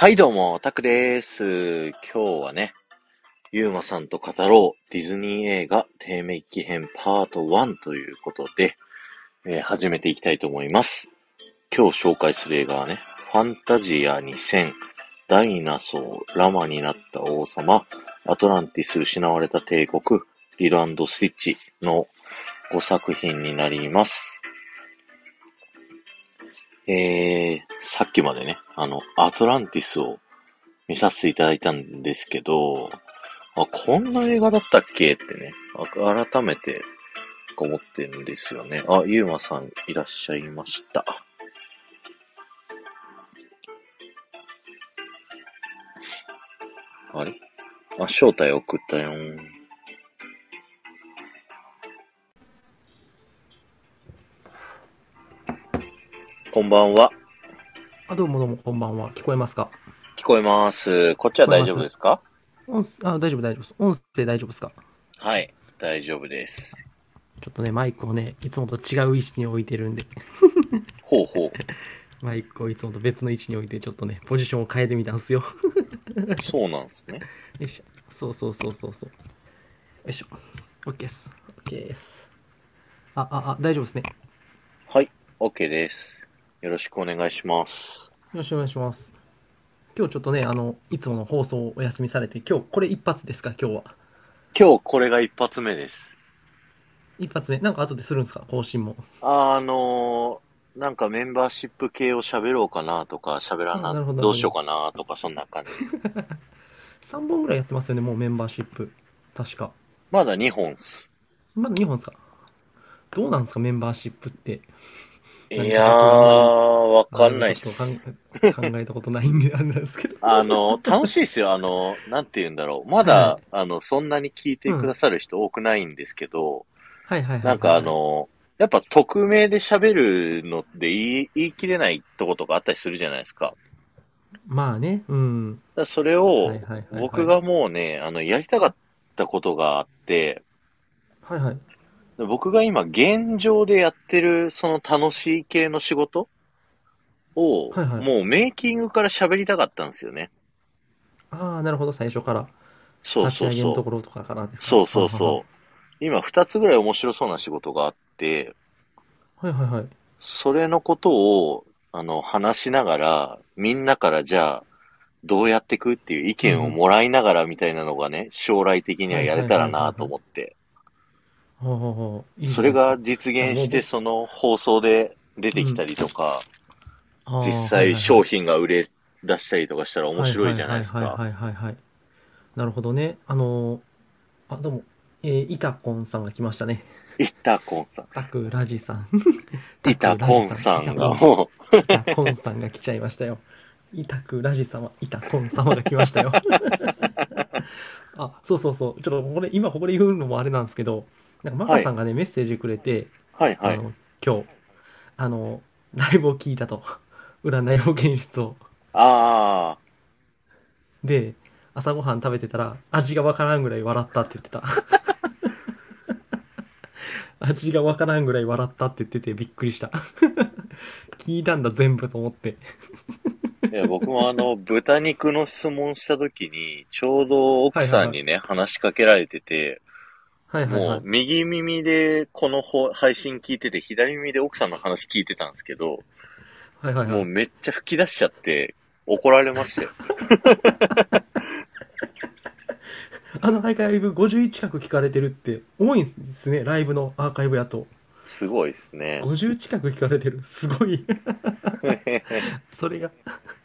はい、どうも、タクです。今日はね、ゆうまさんと語ろうディズニー映画低迷期編パート1ということで、えー始めていきたいと思います。今日紹介する映画はね、ファンタジア2000、ダイナソー、ラマになった王様、アトランティス失われた帝国、リルスティッチの5作品になります。えー、さっきまでね、あの、アトランティスを見させていただいたんですけど、あ、こんな映画だったっけってね、あ改めて思ってるんですよね。あ、ゆうまさんいらっしゃいました。あれ？あ、招待送ったよん。こんばんは。あ、どうもどうも、こんばんは。聞こえますか？聞こえます。こっちは大丈夫ですか？音声あ、大丈夫、大丈夫です。音声大丈夫ですか？はい、大丈夫です。ちょっとね、マイクをね、いつもと違う位置に置いてるんで、ほうほう。マイクをいつもと別の位置に置いて、ちょっとね、ポジションを変えてみたんですよ。そうなんですね。よいしょ。そうそうそうそうそう。よいしょ。OK です。OK です。あ、あ、あ、大丈夫ですね。はい、OK です。よろしくお願いします。よろしくお願いします。今日ちょっとね、あの、いつもの放送をお休みされて、今日、これ一発ですか、今日は。今日これが一発目です。一発目？なんか後でするんですか、更新も。あのー、なんかメンバーシップ系を喋ろうかなとか、喋らなあなるほどどうしようかなとか、そんな感じ。3本ぐらいやってますよね、もうメンバーシップ。確か。まだ2本っす。まだ2本ですか？どうなんですか、メンバーシップって？いやー、わかんないっす。と 考えたことないんで、あれなんですけど。あの、楽しいっすよ。あの、なんて言うんだろう。まだ、あの、そんなに聞いてくださる人多くないんですけど、はいはいはいはい。なんかあ、の、やっぱ匿名で喋るのって言い言い切れないとことかあったりするじゃないですか。まあね、うん。だそれをはいはいはいはい僕がもうね、あの、やりたかったことがあって、はいはい。僕が今現状でやってるその楽しい系の仕事を、はいはいもうメイキングから喋りたかったんですよね。ああ、なるほど、最初から。そうそうそう。ところとかからですか？そうそうそう。今二つぐらい面白そうな仕事があって、う。はいはいはい。それのことを、あの、話しながら、みんなからじゃあ、どうやっていく？っていう意見をもらいながらみたいなのがね、将来的にはやれたらなと思って、ほうほうほういいですねそれが実現して、あその放送で出てきたりとか、実際商品が売れ出したりとかしたら面白いじゃないですか。はいはいはいはいはいはい。なるほどね。あのー、あ、どうも、えー、イタコンさんが来ましたね。イタコンさん。タクラジさん。イタコンさんがもイタコンさんが来ちゃいましたよ。イタクラジ様、イタコン様が来ましたよ。あ、そうそうそう。ちょっとこれ、今ここで言うのもあれなんですけど、なんかマカさんがね、メッセージくれて、う、はいはい。あの、今日、あの、ライブを聞いたと。占い保健室を。あで、朝ごはん食べてたら、味がわからんぐらい笑ったって言ってた。味がわからんぐらい笑ったって言っててびっくりした。聞いたんだ全部と思って。あ。いや、僕もあの、豚肉の質問した時に、ちょうど奥さんにね、話しかけられてて、はいはいはい。もう右耳でこのほ配信聞いてて、左耳で奥さんの話聞いてたんですけど、はいはいはい。もうめっちゃ吹き出しちゃって、怒られましたよ。あのアーカイブ50近く聞かれてるって多いんですね、ライブのアーカイブやと。すごいですね。50近く聞かれてる。すごい。それが、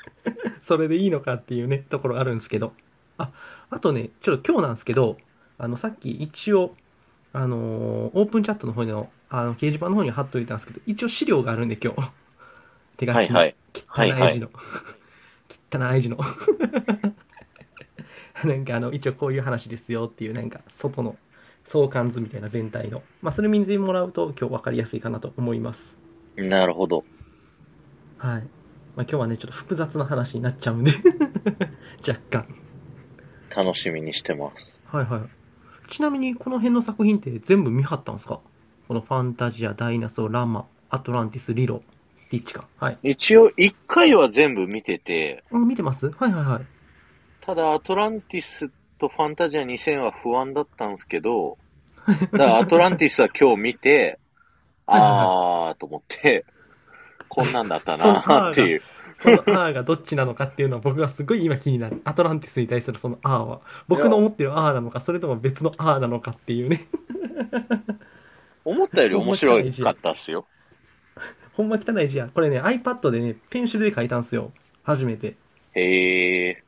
それでいいのかっていうね、ところあるんですけど。あ、あとね、ちょっと今日なんですけど、あの、さっき一応、あのーオープンチャットの方の、あの、掲示板の方に貼っといたんですけど、一応資料があるんで今日。手書きの。はいはい。はいはい汚い字の。汚い字の。なんかあの、一応こういう話ですよっていう、なんか外の相関図みたいな全体の。まあ、それ見てもらうと今日分かりやすいかなと思います。なるほど。はい。まあ、今日はね、ちょっと複雑な話になっちゃうんで、若干。楽しみにしてます。はいはい。ちなみにこの辺の作品って全部見張ったんですか？このファンタジア、ダイナソー、ラマ、アトランティス、リロ、スティッチか。はい。一応、一回は全部見てて、あ見てます？はいはいはい。ただ、アトランティスとファンタジア2000は不安だったんですけど、だからアトランティスは今日見て、あーと思って、こんなんだったなっていう。そのあがどっちなのかっていうのは僕はすごい今気になる。アトランティスに対するそのあーは、僕の思ってるあーなのか、それとも別のあーなのかっていうね。思ったより面白かったっすよ。ほんま汚い。字や。これね、iPad でね、ペンシルで書い。たんすよ。初めて。へえ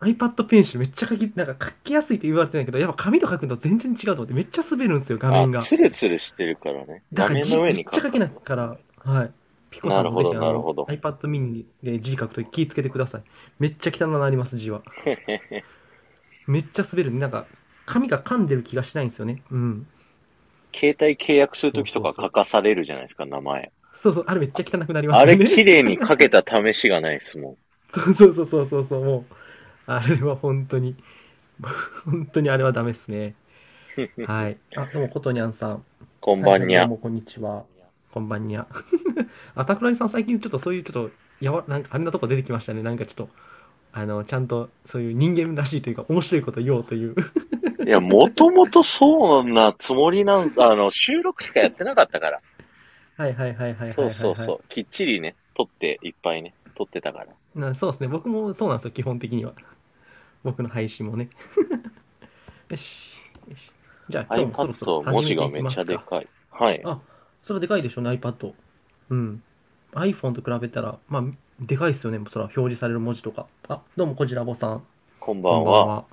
iPad ペンシルめっちゃ書き、なんか書きやすい。って言われてない。けど、やっぱ紙と書くの全然違うと思ってめっちゃ滑るんですよ、画面。があ、。ツルツルしてるからね。画面の上にめっちゃ書けない。から、はい。ピコさんもぜひあのなるほど iPad mini で字書くとき気ぃつけてください。めっちゃ汚くなります、字は。めっちゃ滑る。なんか、紙が噛んでる気がしないんですよね。うん。携帯契約するときとか書かされるじゃないですか、名前。そうそう、あれめっちゃ汚くなりますあよね。れ綺麗に書けた試しがないですもん。そ うそうそうそうそうそう、もう、あれは本当に、本当にあれはダメですね。はい。あ、どうも、ことにゃんさん。こんばんにゃはいはいどう。も、こんにちは。こんばんにゃ。あ、桜井さん、最近ちょっとそういう、ちょっと、やわ、なんか、あんなとこ出てきましたね。なんかちょっと、あの、ちゃんと、そういう人間らしいというか、面白いこと言おうという。いや、もともとそうなつもりなん、あの、収録しかやってなかったから。はいはいはいはいはいはい、そうはい。そうそう。きっちりね、撮って、いっぱいね、撮ってたから。なそうですね。僕もそうなんですよ、基本的には。僕の配信もね。よし。よしじゃあ、今日もそろそろ iPad 文字がめ。ちゃでかい。はい。あ、それはでかいでしょうね、iPad。うん。iPhone と比べたら、まあ、でかいですよね、それは表示される文字とか。あ、どうも、こちらぼさん。こんばんこんばんは。は。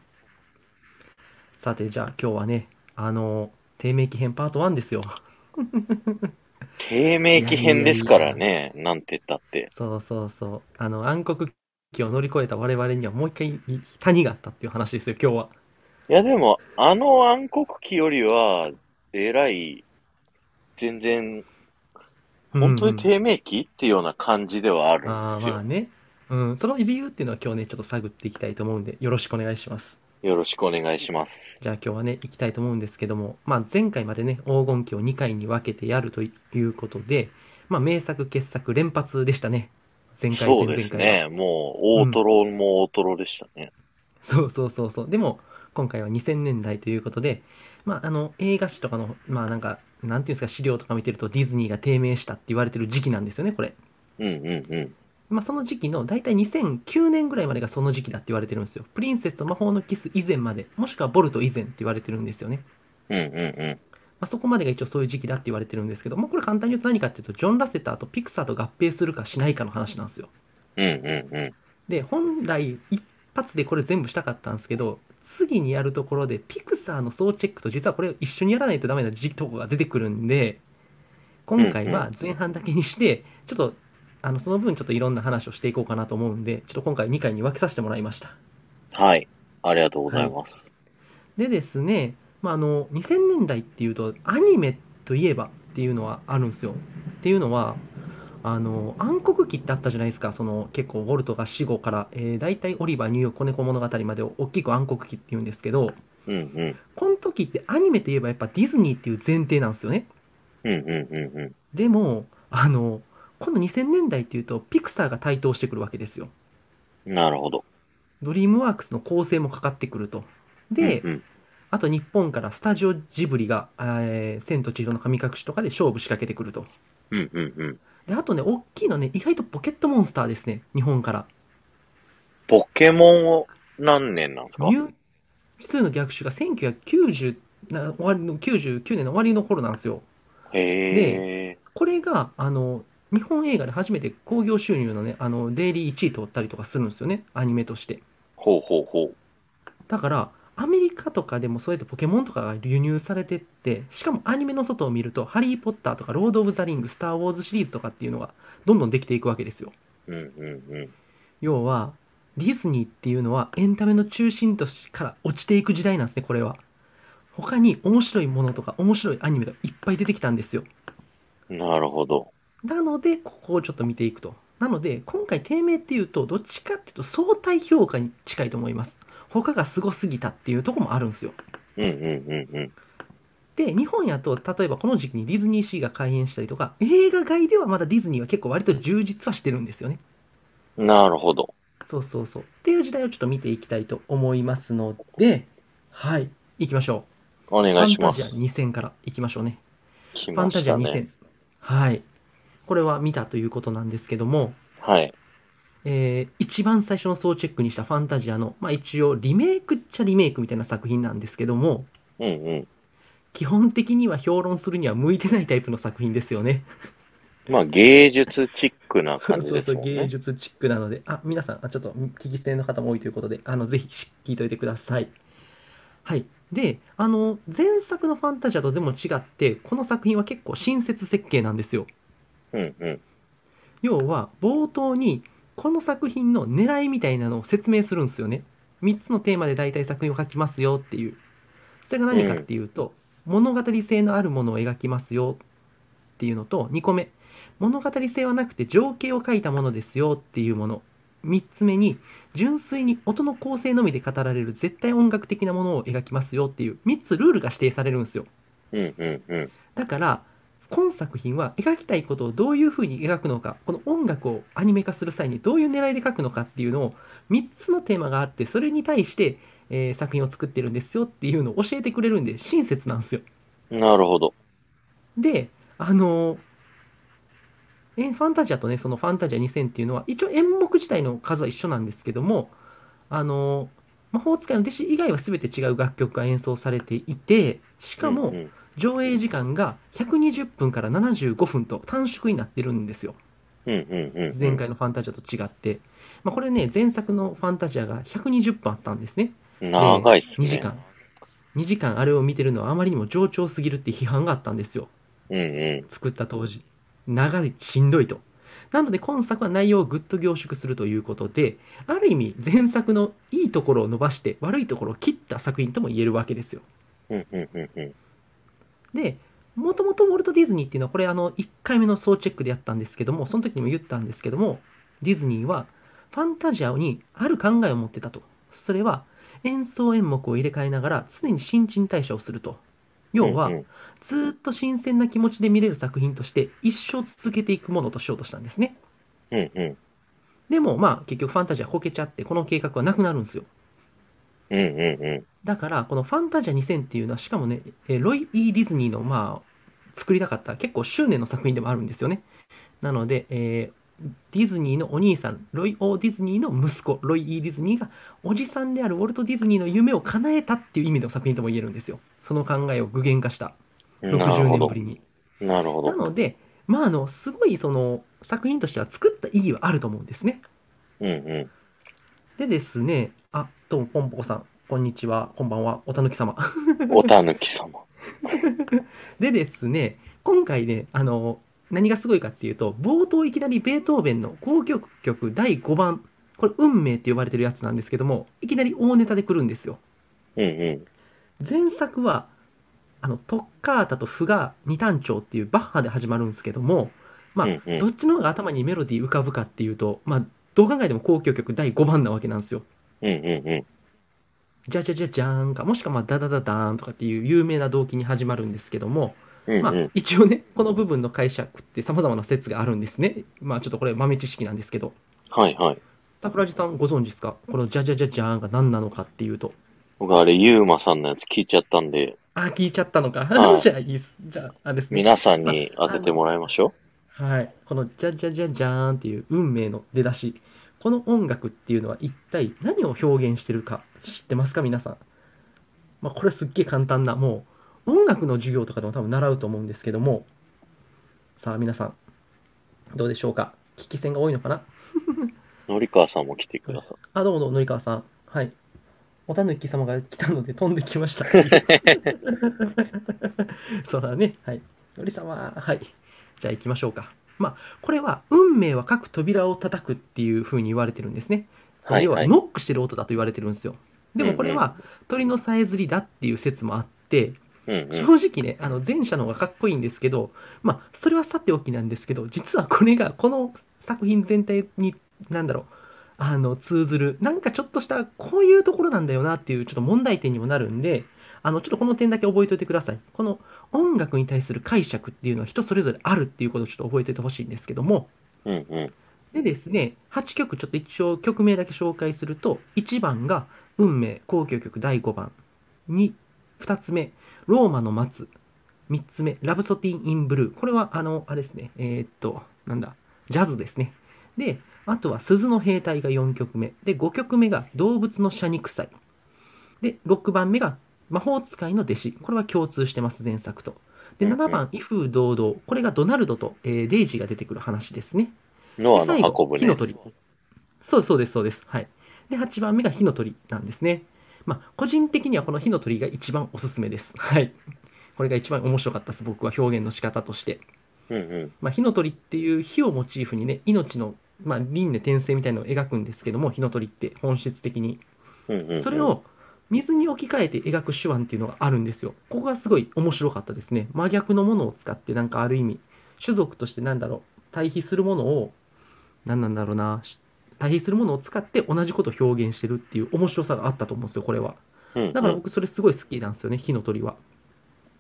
さて、じゃあ今日はね、あの、低迷期編パート1ですよ。低迷期編ですからね、なんて言ったって。そうそうそう。あの、暗黒期を乗り越えた我々にはもう一回谷があったっていう話ですよ、今日は。いや、でも、あの暗黒期よりは、えらい、全然、本当にうん低迷期っていうような感じではあるんああ、ですよ。まあね。うん、その理由っていうのは今日ね、ちょっと探っていきたいと思うんで、よろしくお願いします。よろしくお願いします。じゃあ今日はね、行きたいと思うんですけども、まあ前回までね、黄金期を2回に分けてやるということで、まあ名作、傑作連発でしたね。前回、前そうです。ね。もう、大トロも大トロでしたね。そうそうそうそう。でも、今回は2000年代ということで、まあ、あの、映画史とかの、まあなんか、なんていうんですか、資料とか見てるとディズニーが低迷したって言われてる時期なんですよね、これ。うんうんうん。まあその時期の、大体2009年ぐらいまでがその時期だって言われてるんですよ。プリンセスと魔法のキス以前まで、もしくはボルト以前って言われてるんですよね。うんうんうん。まあ、そこまでが一応そういう時期だって言われてるんですけど、もうこれ簡単に言うと何かっていうと、ジョン・ラセターとピクサーと合併するかしないかの話なんですよ。うんうんうん。で、本来一発でこれ全部したかったんですけど、次にやるところで、ピクサーの総チェックと実はこれを一緒にやらないとダメな時とこが出てくるんで、今回は前半だけにして、ちょっと、あの、その分ちょっといろんな話をしていこうかなと思うんで、ちょっと今回2回に分けさせてもらいました。はい。ありがとうございます。でですね、まあ、あの2000年代っていうとアニメといえばっていうのはあるんですよ。っていうのはあの暗黒期ってあったじゃないですかその結構ウォルトが死後から、えー、大体オリバーニューヨーク子猫物語までを大きく暗黒期っていうんですけどうんうん。この時ってアニメといえばやっぱディズニーっていう前提なんですよね。うんうんうんうん。でもあの今度2000年代っていうとピクサーが台頭してくるわけですよ。なるほど。ドリームワークスの攻勢もかかってくると。で、うんうんあと日本からスタジオジブリが、えー千と千尋の神隠しとかで勝負仕掛けてくると。うんうんうん。で、あとね、大きいのね、意外とポケットモンスターですね、日本から。ポケモンを何年なんですか？ミューの逆襲が1990な終わりの99年の終わりの頃なんですよ。へえ。これが、あの、日本映画で初めて興行収入のね、あの、デイリー1位取ったりとかするんですよね、アニメとして。ほうほうほう。だから、アメリカとかでもそうやってポケモンとかが輸入されてって、しかもアニメの外を見ると、ハリー・ポッターとか、ロード・オブ・ザ・リング、スター・ウォーズシリーズとかっていうのが、どんどんできていくわけですよ。うんうんうん。要は、ディズニーっていうのはエンタメの中心としから落ちていく時代なんですね、これは。他に面白いものとか面白いアニメがいっぱい出てきたんですよ。なるほど。なので、ここをちょっと見ていくと。なので、今回低迷っていうと、どっちかっていうと相対評価に近いと思います。他がすごすぎたっていうところもあるんですよ。うんうんうんうん。で、日本やと、例えばこの時期にディズニーシーが開園したりとか、映画外ではまだディズニーは結構割と充実はしてるんですよね。なるほど。そうそうそう。っていう時代をちょっと見ていきたいと思いますので、はい、行きましょおう。フ願いしますァンタジア。2000から行きましょうね。来ファンタジアましたね。2000。はい。これは見たということなんですけども、はい。えー一番最初の総チェックにしたファンタジアの、まあ一応リメイクっちゃリメイクみたいな作品なんですけども、うんうん。基本的には評論するには向いてないタイプの作品ですよね。まあ、芸術チックなそう感じそうそう、ですもんね。芸術チックなので、あ、皆さん、あちょっと聞き捨ての方も多いということで、あの、ぜひ聞いといてください。はい。で、あの、前作のファンタジアとでも違って、この作品は結構親切設計なんですよ。うんうん。要は、冒頭に、この作品の狙いみたいなのを説明するんですよね。3つのテーマで大体作品を書きますよっていう。それが何かっていうと、物語性のあるものを描きますよっていうのと、2個目、物語性はなくて情景を書いたものですよっていうもの。3つ目に、純粋に音の構成のみで語られる絶対音楽的なものを描きますよっていう3つルールが指定されるんですよ。うんうんうん。だから、今作品は描きたいことをどういうふうに描くのか、この音楽をアニメ化する際にどういう狙いで描くのかっていうのを3つのテーマがあって、それに対して、えー作品を作ってるんですよっていうのを教えてくれるんで、親切なんですよ。なるほど。で、あのーえファンタジアとね、そのファンタジア2000っていうのは、一応演目自体の数は一緒なんですけども、あのー魔法使いの弟子以外は全て違う楽曲が演奏されていて、しかも、うんうん上映時間が120分から75分と短縮になってるんですよ。前回のファンタジアと違って。まあ、これね、前作のファンタジアが120分あったんですね。長いっすね。2時間。2時間あれを見てるのはあまりにも冗長すぎるって批判があったんですよ。うんうん。作った当時。長い、しんどいと。なので今作は内容をぐっと凝縮するということで、ある意味前作のいいところを伸ばして悪いところを切った作品とも言えるわけですよ。うんうんうんうん。で、もともとウォルト・ディズニーっていうのは、これあの、1回目の総チェックでやったんですけども、その時にも言ったんですけども、ディズニーはファンタジアにある考えを持ってたと。それは、演奏演目を入れ替えながら常に新陳代謝をすると。要はずーっと新鮮な気持ちで見れる作品として一生続けていくものとしようとしたんですね。うんうん。でも、まあ、結局ファンタジアこけちゃって、この計画はなくなるんですよ。うんうんうん。だから、このファンタジア2000っていうのは、しかもね、えーロイ・イー・ディズニーの、まあ、作りたかった結構執念の作品でもあるんですよね。なので、えーディズニーのお兄さん、ロイ・オー・ディズニーの息子、ロイ・イー・ディズニーが、おじさんであるウォルト・ディズニーの夢を叶えたっていう意味の作品とも言えるんですよ。その考えを具現化した。なる60ほど年ぶ。りに。なるほど。なので、まあ、あの、すごい、その、作品としては作った意義はあると思うんですね。うんうん。でですね、あ、どうも、ポンポコさん、こんにちは、こんばんは、おたぬき様。おたぬき様。でですね、今回ね、あの、何がすごいかっていうと、冒頭いきなりベートーベンの交響曲第5番、これ、運命って呼ばれてるやつなんですけども、いきなり大ネタで来るんですよ。うんうん。前作は、あの、トッカータとフガ二単調っていうバッハで始まるんですけども、まあ、うんうんどっちの方が頭にメロディー浮かぶかっていうと、まあ、どう考えても交響曲第5番なわけなんですよ。うんうんうん。じゃじゃじゃじゃーんか、もしくはまあダダダダーンとかっていう有名な動機に始まるんですけども、まあうんうん。、一応ね、この部分の解釈って様々な説があるんですね。まあ、ちょっとこれ豆知識なんですけど、はいはい。桜地さんご存知ですか？このじゃじゃじゃじゃーんが何なのかっていうと。僕あれ、ゆうまさんのやつ聞いちゃったんで、あ、聞いちゃったのか。はい じゃあいいっす。じゃあ、あですね。皆さんに当ててもらいましょはい。このじゃじゃじゃじゃーんっていう運命の出だし。この音楽っていうのは一体何を表現してるか知ってますか？皆さん。まあ、これすっげえ簡単な、もう音楽の授業とかでも多分習うと思うんですけども、さあ皆さん、どうでしょうか？聞き戦が多いのかな？う。のりかわさんも来てください。あ、どうもどうも、のりかわさん。はい。おたぬき様が来たので飛んできました。そうだね。はい。のり様、はい。じゃあ行きましょうか。まあ、これは、運命は各扉を叩くっていう風に言われてるんですね。要は、はいはい。ノックしてる音だと言われてるんですよ。でもこれは、鳥のさえずりだっていう説もあって、うんうん。正直ね、あの前者の方がかっこいいんですけど、まあ、それはさておきなんですけど、実はこれがこの作品全体に、なんだろう、あの通ずる、なんかちょっとしたこういうところなんだよなっていうちょっと問題点にもなるんで、あの、ちょっとこの点だけ覚えておいてください。この音楽に対する解釈っていうのは人それぞれあるっていうことをちょっと覚えててほしいんですけども、うんうん。でですね、8曲ちょっと一応曲名だけ紹介すると、1番が運命交響曲第5番、2、2つ目、ローマの松、3つ目、ラブソティン・イン・ブルー。これは、あの、あれですね、えーっと、なんだ、ジャズですね。で、あとは鈴の兵隊が4曲目。で、5曲目が動物の謝肉祭。で、6番目が魔法使いの弟子。これは共通してます、前作と。で、うんうん7番、威風堂々。これがドナルドと、えーデイジーが出てくる話ですね。ノアで最後の箱舟火の鳥。そうです、そうです、そうです。はい。で、8番目が火の鳥なんですね。まあ、個人的にはこの火の鳥が一番おすすめです。はい。これが一番面白かったです、僕は表現の仕方として。うんうん。まあ、火の鳥っていう火をモチーフにね、命の、まあ、輪廻転生みたいなのを描くんですけども、火の鳥って本質的に。うんうんうん。それを水に置き換えて描く手腕っていうのがあるんですよ。ここがすごい面白かったですね。真逆のものを使って、なんかある意味、種族としてなんだろう、対比するものを、何なんだろうな、対比するものを使って同じことを表現してるっていう面白さがあったと思うんですよ、これは。だから僕それすごい好きなんですよね、火の鳥は。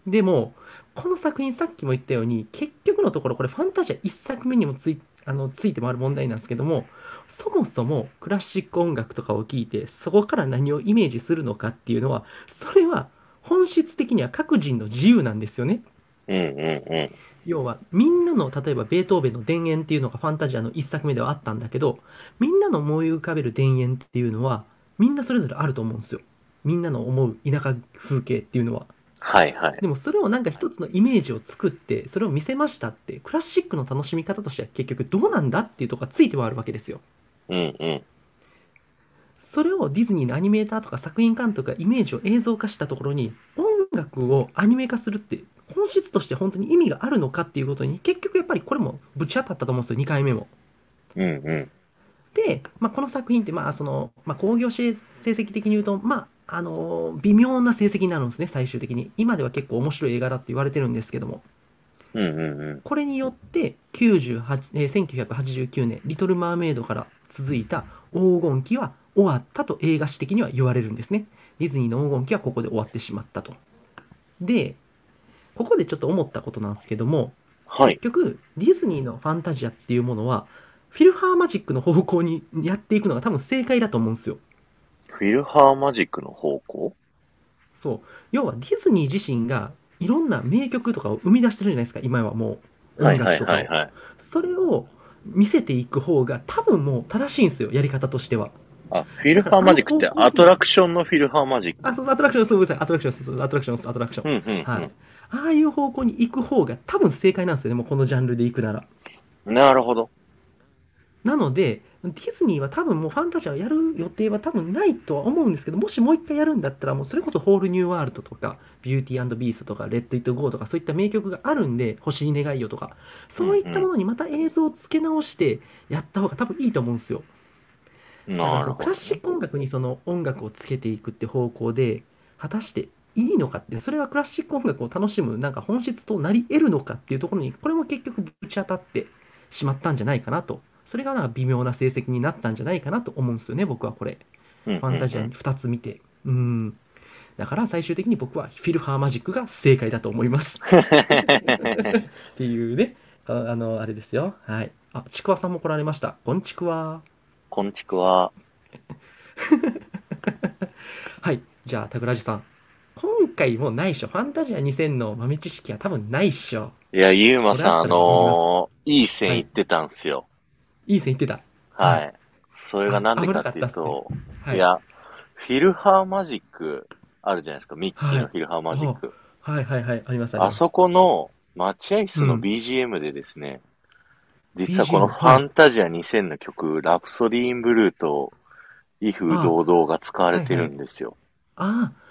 でも、この作品さっきも言ったように、結局のところこれファンタジア1作目にもついあのついてもある問題なんですけども、そもそもクラシック音楽とかを聴いて、そこから何をイメージするのかっていうのは、それは本質的には各人の自由なんですよね。うんうんうん。要はみんなの例えばベートーベンの田園っていうのがファンタジアの1作目ではあったんだけどみんなの思い浮かべる田園っていうのはみんなそれぞれあると思うんですよみんなの思う田舎風景っていうのははいはい。でもそれをなんか一つのイメージを作ってそれを見せましたってクラシックの楽しみ方としては結局どうなんだっていうところがついてはあるわけですようんうん。それをディズニーのアニメーターとか作品監督がイメージを映像化したところに音楽をアニメ化するって本質として本当に意味があるのかっていうことに結局やっぱりこれもぶち当たったと思うんですよ2回目も。うんうん。で、まあ、この作品ってまあその、まあ、興行成績的に言うと、まあ、あの微妙な成績になるんですね最終的に。今では結構面白い映画だって言われてるんですけども。うんうんうん。これによって98、えー1989年「リトル・マーメイド」から続いた黄金期は終わったと映画史的には言われるんですね。ディズニーの黄金期はここで終わってしまったと。でここでちょっと思ったことなんですけどもはい。結。局ディズニーのファンタジアっていうものはフィルハーマジックの方向にやっていくのが多分正解だと思うんですよフィルハーマジックの方向？そう要はディズニー自身がいろんな名曲とかを生み出してるじゃないですか今はもうはいはい音楽とかをはいはい。それを見せていく方が多分もう正しいんですよ、やり方としては。あ、フィルハーマジックってアトラクションのフィルハーマジック？あ、そう、アトラクション、そう、ごめんなさい、アトラクションアトラクションアトラクション。うんうんうん。はい。ああいう方向に行く方が多分正解なんですよね、もうこのジャンルで行くなら。なるほど。なので、ディズニーは多分もうファンタジアをやる予定は多分ないとは思うんですけど、もしもう一回やるんだったら、もうそれこそホールニューワールドとか、ビューティービーストとか、レッド・イット・ゴーとか、そういった名曲があるんで、星に願いよとか、そういったものにまた映像を付け直してやった方が多分いいと思うんですよ。だからそのクラ。シック音楽にその音楽をつけていくって方向で果たしていいのかってそれはクラシック音楽を楽しむなんか本質となり得るのかっていうところにこれも結局ぶち当たってしまったんじゃないかなとそれがなんか微妙な成績になったんじゃないかなと思うんですよね僕はこれフファンタジアに2つ見てうんだから最終的に僕はフィルハーマジックが正解だと思いますっていうねああのあれですよはいあちくわさんも来られましたこんちくわこんちくわ。はい。じゃあ、タグラジさん。今回もないっしょ。ファンタジア2000の豆知識は多分ないっしょ。いや、ゆうまさん、あのーいい線いってたんすよ。いい線言ってた。はい。はそれがなんでかっていうと、はい。いや、フィルハーマジックあるじゃないですか。ミッキーのフィルハーマジック。はいはいはい。ありますあります。あそこの待合室のうん BGM でですね、実はこのファンタジア2000の曲、ラプソディーンブルーと、威風堂々が使われてるんですよ。ああ、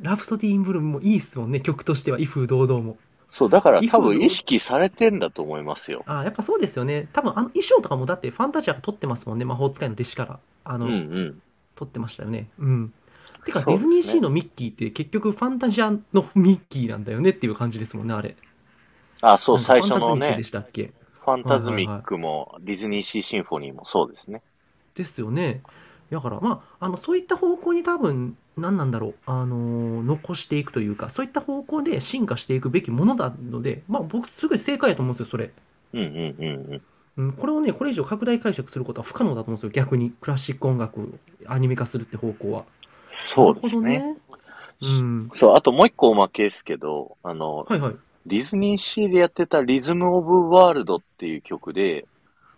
ラプソディ・イン・ブルーもいいっすもんね。曲としては、威風堂々も。そう、だから多分意識されてんだと思いますよ。ああ、やっぱそうですよね。多分あの衣装とかもだってファンタジアが撮ってますもんね。魔法使いの弟子から。あの、うんうん。撮ってましたよね。うん。てか、ディズニーシーのミッキーって結局ファンタジアのミッキーなんだよねっていう感じですもんね、あれ。あ、そう、最初のねファンタズミックで、したっけ？ファンタズミックもディズニーシーシンフォニーもそうですね。ですよね。だから、まあ、あのそういった方向に多分何なんだろう、あのー残していくというか、そういった方向で進化していくべきものなので、まあ僕すごい正解やと思うんですよ、それ。うんうんうんうん。うん、これをね、これ以上拡大解釈することは不可能だと思うんですよ、逆に。クラシック音楽をアニメ化するって方向は。そうですね。ね。うん。そう、あともう一個おまけですけど、あの、はいはい。ディズニーシーでやってたリズムオブワールドっていう曲で、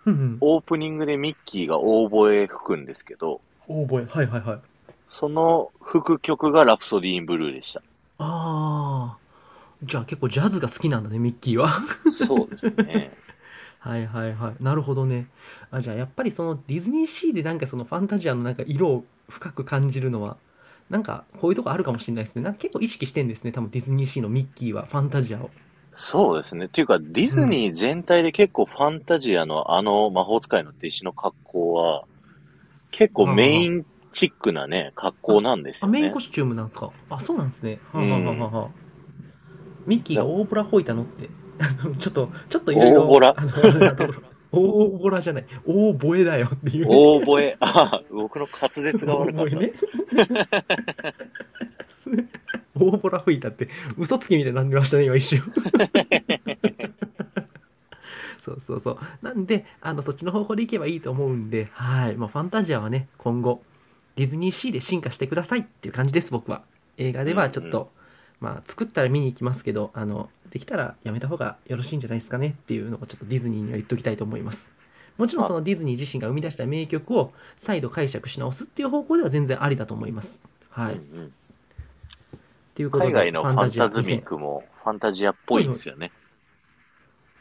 うんうん。オープニングでミッキーがオーボエ吹くんですけど、オーボエ。はいはいはい。その吹く曲がラプソディーンブルーでした。ああ。じゃあ結構ジャズが好きなんだね、ミッキーは。そうですね。はいはいはい。なるほどね。あ、じゃあやっぱりそのディズニーシーでなんかそのファンタジアのなんか色を深く感じるのは、なんかこういうとこあるかもしれないですね。なんか結構意識してんですね。多分ディズニーシーのミッキーはファンタジアを。そうですね。っていうか、ディズニー全体で結構ファンタジアのあの魔法使いの弟子の格好は、結構メインチックなね、格好なんですあ、よねメインコ。スチュームなんですか？あ、そうなんですね。はあ、はあはあはあ、ミッキーが大ボラ吹いたのって、ちょっと、ちょっといろいろ。大ボラ？大ボラじゃない。大ボエだよっていう。大覚え、あ、僕の滑舌が悪かった。ね。大ボラ吹いたって、嘘つきみたいになりましたね、今一瞬。そうそうそう。なんで、あの、そっちの方向でいけばいいと思うんで、はい。まあ、ファンタジアはね、今後、ディズニーシーで進化してくださいっていう感じです、僕は。映画ではちょっと、うんまあ、作ったら見に行きますけど、あの、できたらやめた方がよろしいんじゃないですかねっていうのをちょっとディズニーには言っときたいと思います。もちろんそのディズニー自身が生み出した名曲を再度解釈し直すっていう方向では全然ありだと思います。はい。っうんうんていうことで、海外のファンタズミックもファンタジアっぽいんですよね。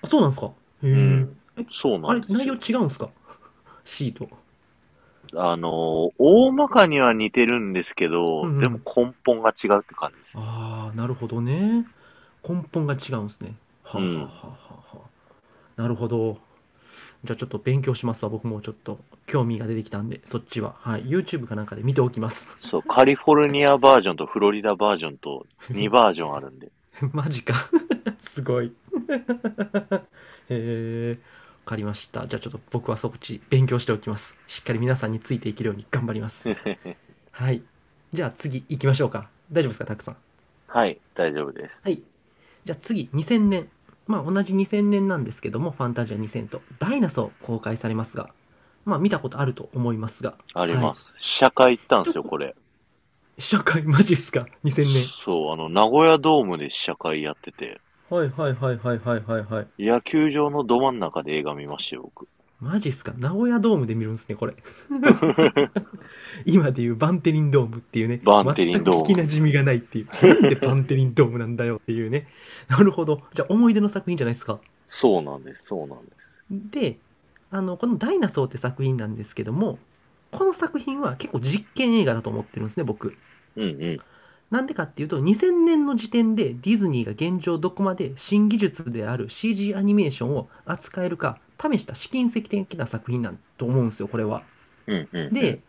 あ、そうなんですか？へえ、うんえそうあれ、なんですよ内容。違うんですか？シート。あのー、大まかには似てるんですけど、うんうんでも根本が違うって感じです。ああ、なるほどね。根本が違うんですね。はあはあはあはあ、なるほど。じゃあちょっと勉強しますわ。僕もちょっと興味が出てきたんで、そっちは。はい。YouTube かなんかで見ておきます。そう、カリフォルニアバージョンとフロリダバージョンと 2バージョンあるんで。マジか。すごい。へえ、わかりました。じゃあちょっと僕はそっち勉強しておきます。しっかり皆さんについていけるように頑張ります。はい。じゃあ次行きましょうか。大丈夫ですか、たくさん？はい、大丈夫です。はい。じゃあ次、2000年。まあ同じ2000年なんですけども、ファンタジア2000とダイナソー公開されますが、まあ見たことあると思いますが、あります。試写会行ったんですよ、これ。試写会？マジっすか ?2000 年。そう、あの、名古屋ドームで試写会やってて、はいはいはいはいはいはいはい。野球場のど真ん中で映画見ましたよ、僕。マジっすか？名古屋ドームで見るんですね、これ。今でいうバンテリンドームっていうね。バンテリンドーム聞き馴染みがないっていう。なんでバンテリンドームなんだよっていうね。なるほど。じゃあ思い出の作品じゃないですか？そうなんです、そうなんです。で、あの、このダイナソーって作品なんですけども、この作品は結構実験映画だと思ってるんですね、僕。うんうん。なんでかっていうと、2000年の時点でディズニーが現状どこまで新技術である CG アニメーションを扱えるか試した試金石的な作品なんと思うんですよ、これは。うんうんうん。で、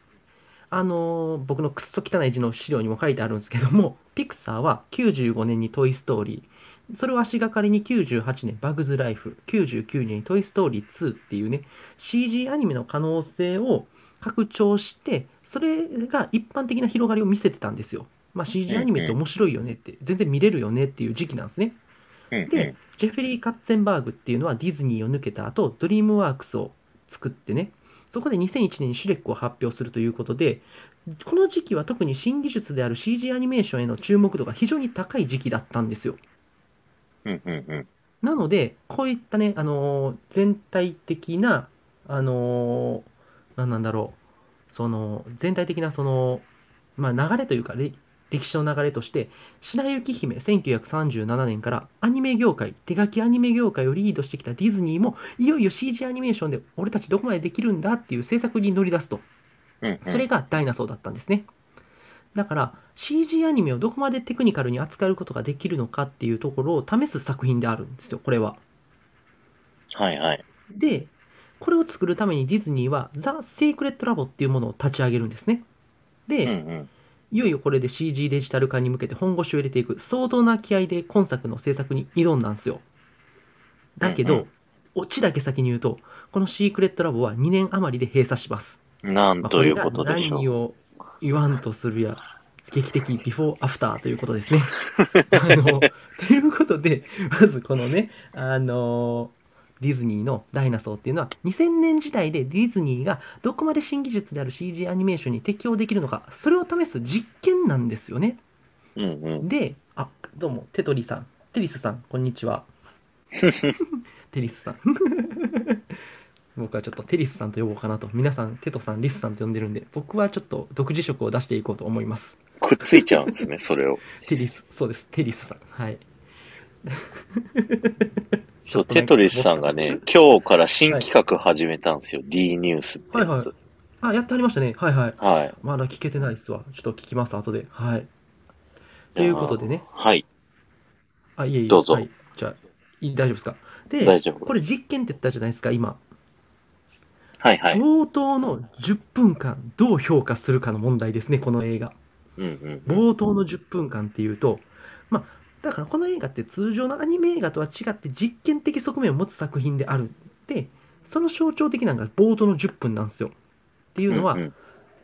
あのー僕のくっそ汚い字の資料にも書いてあるんですけども、ピクサーは95年にトイ・ストーリー、それを足がかりに98年バグズ・ライフ、99年にトイ・ストーリー2っていうね、CG アニメの可能性を拡張して、それが一般的な広がりを見せてたんですよ。まあ、CG アニメって面白いよねって、全然見れるよねっていう時期なんですね。で、ジェフリー・カッツェンバーグっていうのはディズニーを抜けた後、ドリームワークスを作ってね、そこで2001年にシュレックを発表するということで、この時期は特に新技術である CG アニメーションへの注目度が非常に高い時期だったんですよ。うんうんうん。なので、こういったね、あのー全体的な、あのー何なんだろう、その、全体的な、その、まあ、流れというか、れ歴史の流れとして、白雪姫1937年からアニメ業界、手書きアニメ業界をリードしてきたディズニーも、いよいよ CG アニメーションで俺たちどこまでできるんだっていう制作に乗り出すと。うんうんそれがダイナソーだったんですね。だから CG アニメをどこまでテクニカルに扱うことができるのかっていうところを試す作品であるんですよ、これは。はいはい。で、これを作るためにディズニーは The Secret Lab っていうものを立ち上げるんですね。で、うんうん。いよいよこれで CG デジタル化に向けて本腰を入れていく相当な気合で今作の制作に挑んだんですよ。だけど、うんうんオチだけ先に言うと、このシークレットラボは2年余りで閉鎖します。なんまあということでしょう。これが何を言わんとするや。劇的ビフォーアフターということですね。あの、ということで、まずこのね、あの、ディズニーのダイナソーっていうのは2000年時代でディズニーがどこまで新技術である CG アニメーションに適応できるのか、それを試す実験なんですよね。うんうん。で、あ、どうも、テトリさん、テリスさん、こんにちは。テリスさん。僕はちょっとテリスさんと呼ぼうかなと。皆さん、テトさん、リスさんと呼んでるんで、僕はちょっと独自色を出していこうと思います。くっついちゃうんですね、それを。テリス、そうです、テリスさん。はい。そう、テトリスさんがね、今日から新企画始めたんですよ。D ニュースってやつ。あ、やってありましたね。はいはい。はい。まだ聞けてないっすわ。ちょっと聞きます、後で。はい。ということでね。はい。あ、いえいえ。どうぞはい。じゃあ、いい大丈夫ですか？で、大丈夫。これ実験って言ったじゃないですか、今。はいはい。冒頭の10分間、どう評価するかの問題ですね、この映画。うんうん。冒頭の10分間っていうと、まあ、だからこの映画って通常のアニメ映画とは違って実験的側面を持つ作品である。で、その象徴的なのが冒頭の10分なんですよ。っていうのは、んん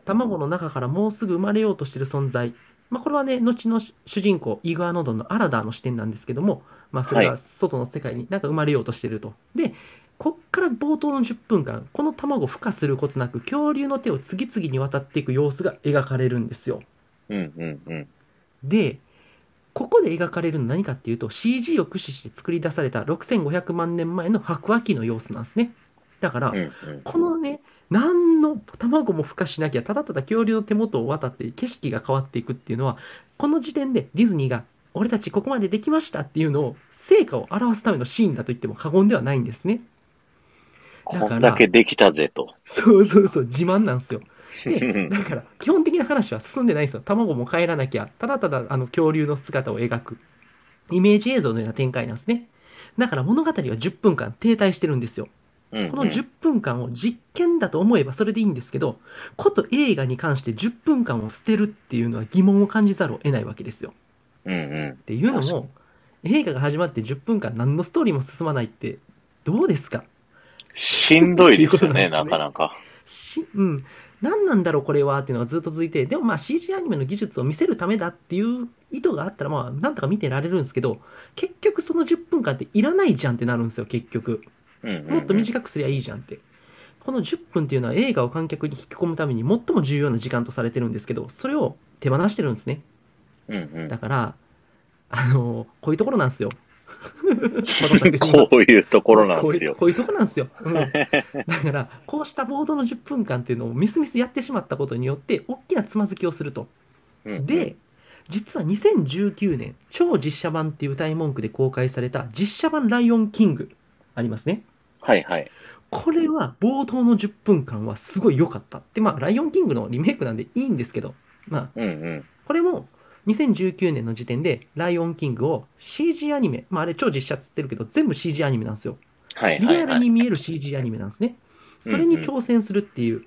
卵の中からもうすぐ生まれようとしている存在。まあ、これはね、後の主人公、イグアノドンのアラダーの視点なんですけども、まあ、それがはい外の世界になんか生まれようとしていると。で、こっから冒頭の10分間、この卵を孵化することなく、恐竜の手を次々に渡っていく様子が描かれるんですよ。うんうんうん。で、ここで描かれるのは何かっていうと CG を駆使して作り出された6500万年前の白亜紀の様子なんですね。だから。このね、何の卵も孵化しなきゃ、ただただ恐竜の手元を渡って景色が変わっていくっていうのは、この時点でディズニーが、俺たちここまでできましたっていうのを、成果を表すためのシーンだと言っても過言ではないんですね。だからこんだけできたぜと。そうそうそう、自慢なんですよ。で、だから、基本的な話は進んでないんですよ。卵も帰らなきゃ、ただただあの恐竜の姿を描く、イメージ映像のような展開なんですね。だから物語は10分間停滞してるんですよ。この10分間を実験だと思えばそれでいいんですけど、こと映画に関して10分間を捨てるっていうのは疑問を感じざるを得ないわけですよ。うんうん。っていうのも、映画が始まって10分間何のストーリーも進まないって、どうですか？しんどいですよね、なかなか。し、うん。何なんだろうこれはっていうのがずっと続いて、でもまあ CG アニメの技術を見せるためだっていう意図があったらまあなんとか見てられるんですけど、結局その10分間っていらないじゃんってなるんですよ、結局。もっと短くすりゃいいじゃんって。この10分っていうのは映画を観客に引き込むために最も重要な時間とされてるんですけど、それを手放してるんですね。だから、あのこういうところなんですよ。こういうところなんですよ。こういうとこなんですよ。うんだから、こうしたボードの10分間っていうのをミスミスやってしまったことによって、大きなつまずきをすると。うんうんで、実は2019年、超実写版っていう歌い文句で公開された実写版ライオンキングありますね。はいはい。これは冒頭の10分間はすごい良かった。で、まあ、ライオンキングのリメイクなんでいいんですけど、まあ、うんうん。これも2019年の時点でライオンキングを CG アニメ、まあ、あれ超実写っつってるけど、全部 CG アニメなんですよ。はいリはいはい。アルに見える CG アニメなんですね。それに挑戦するっていう、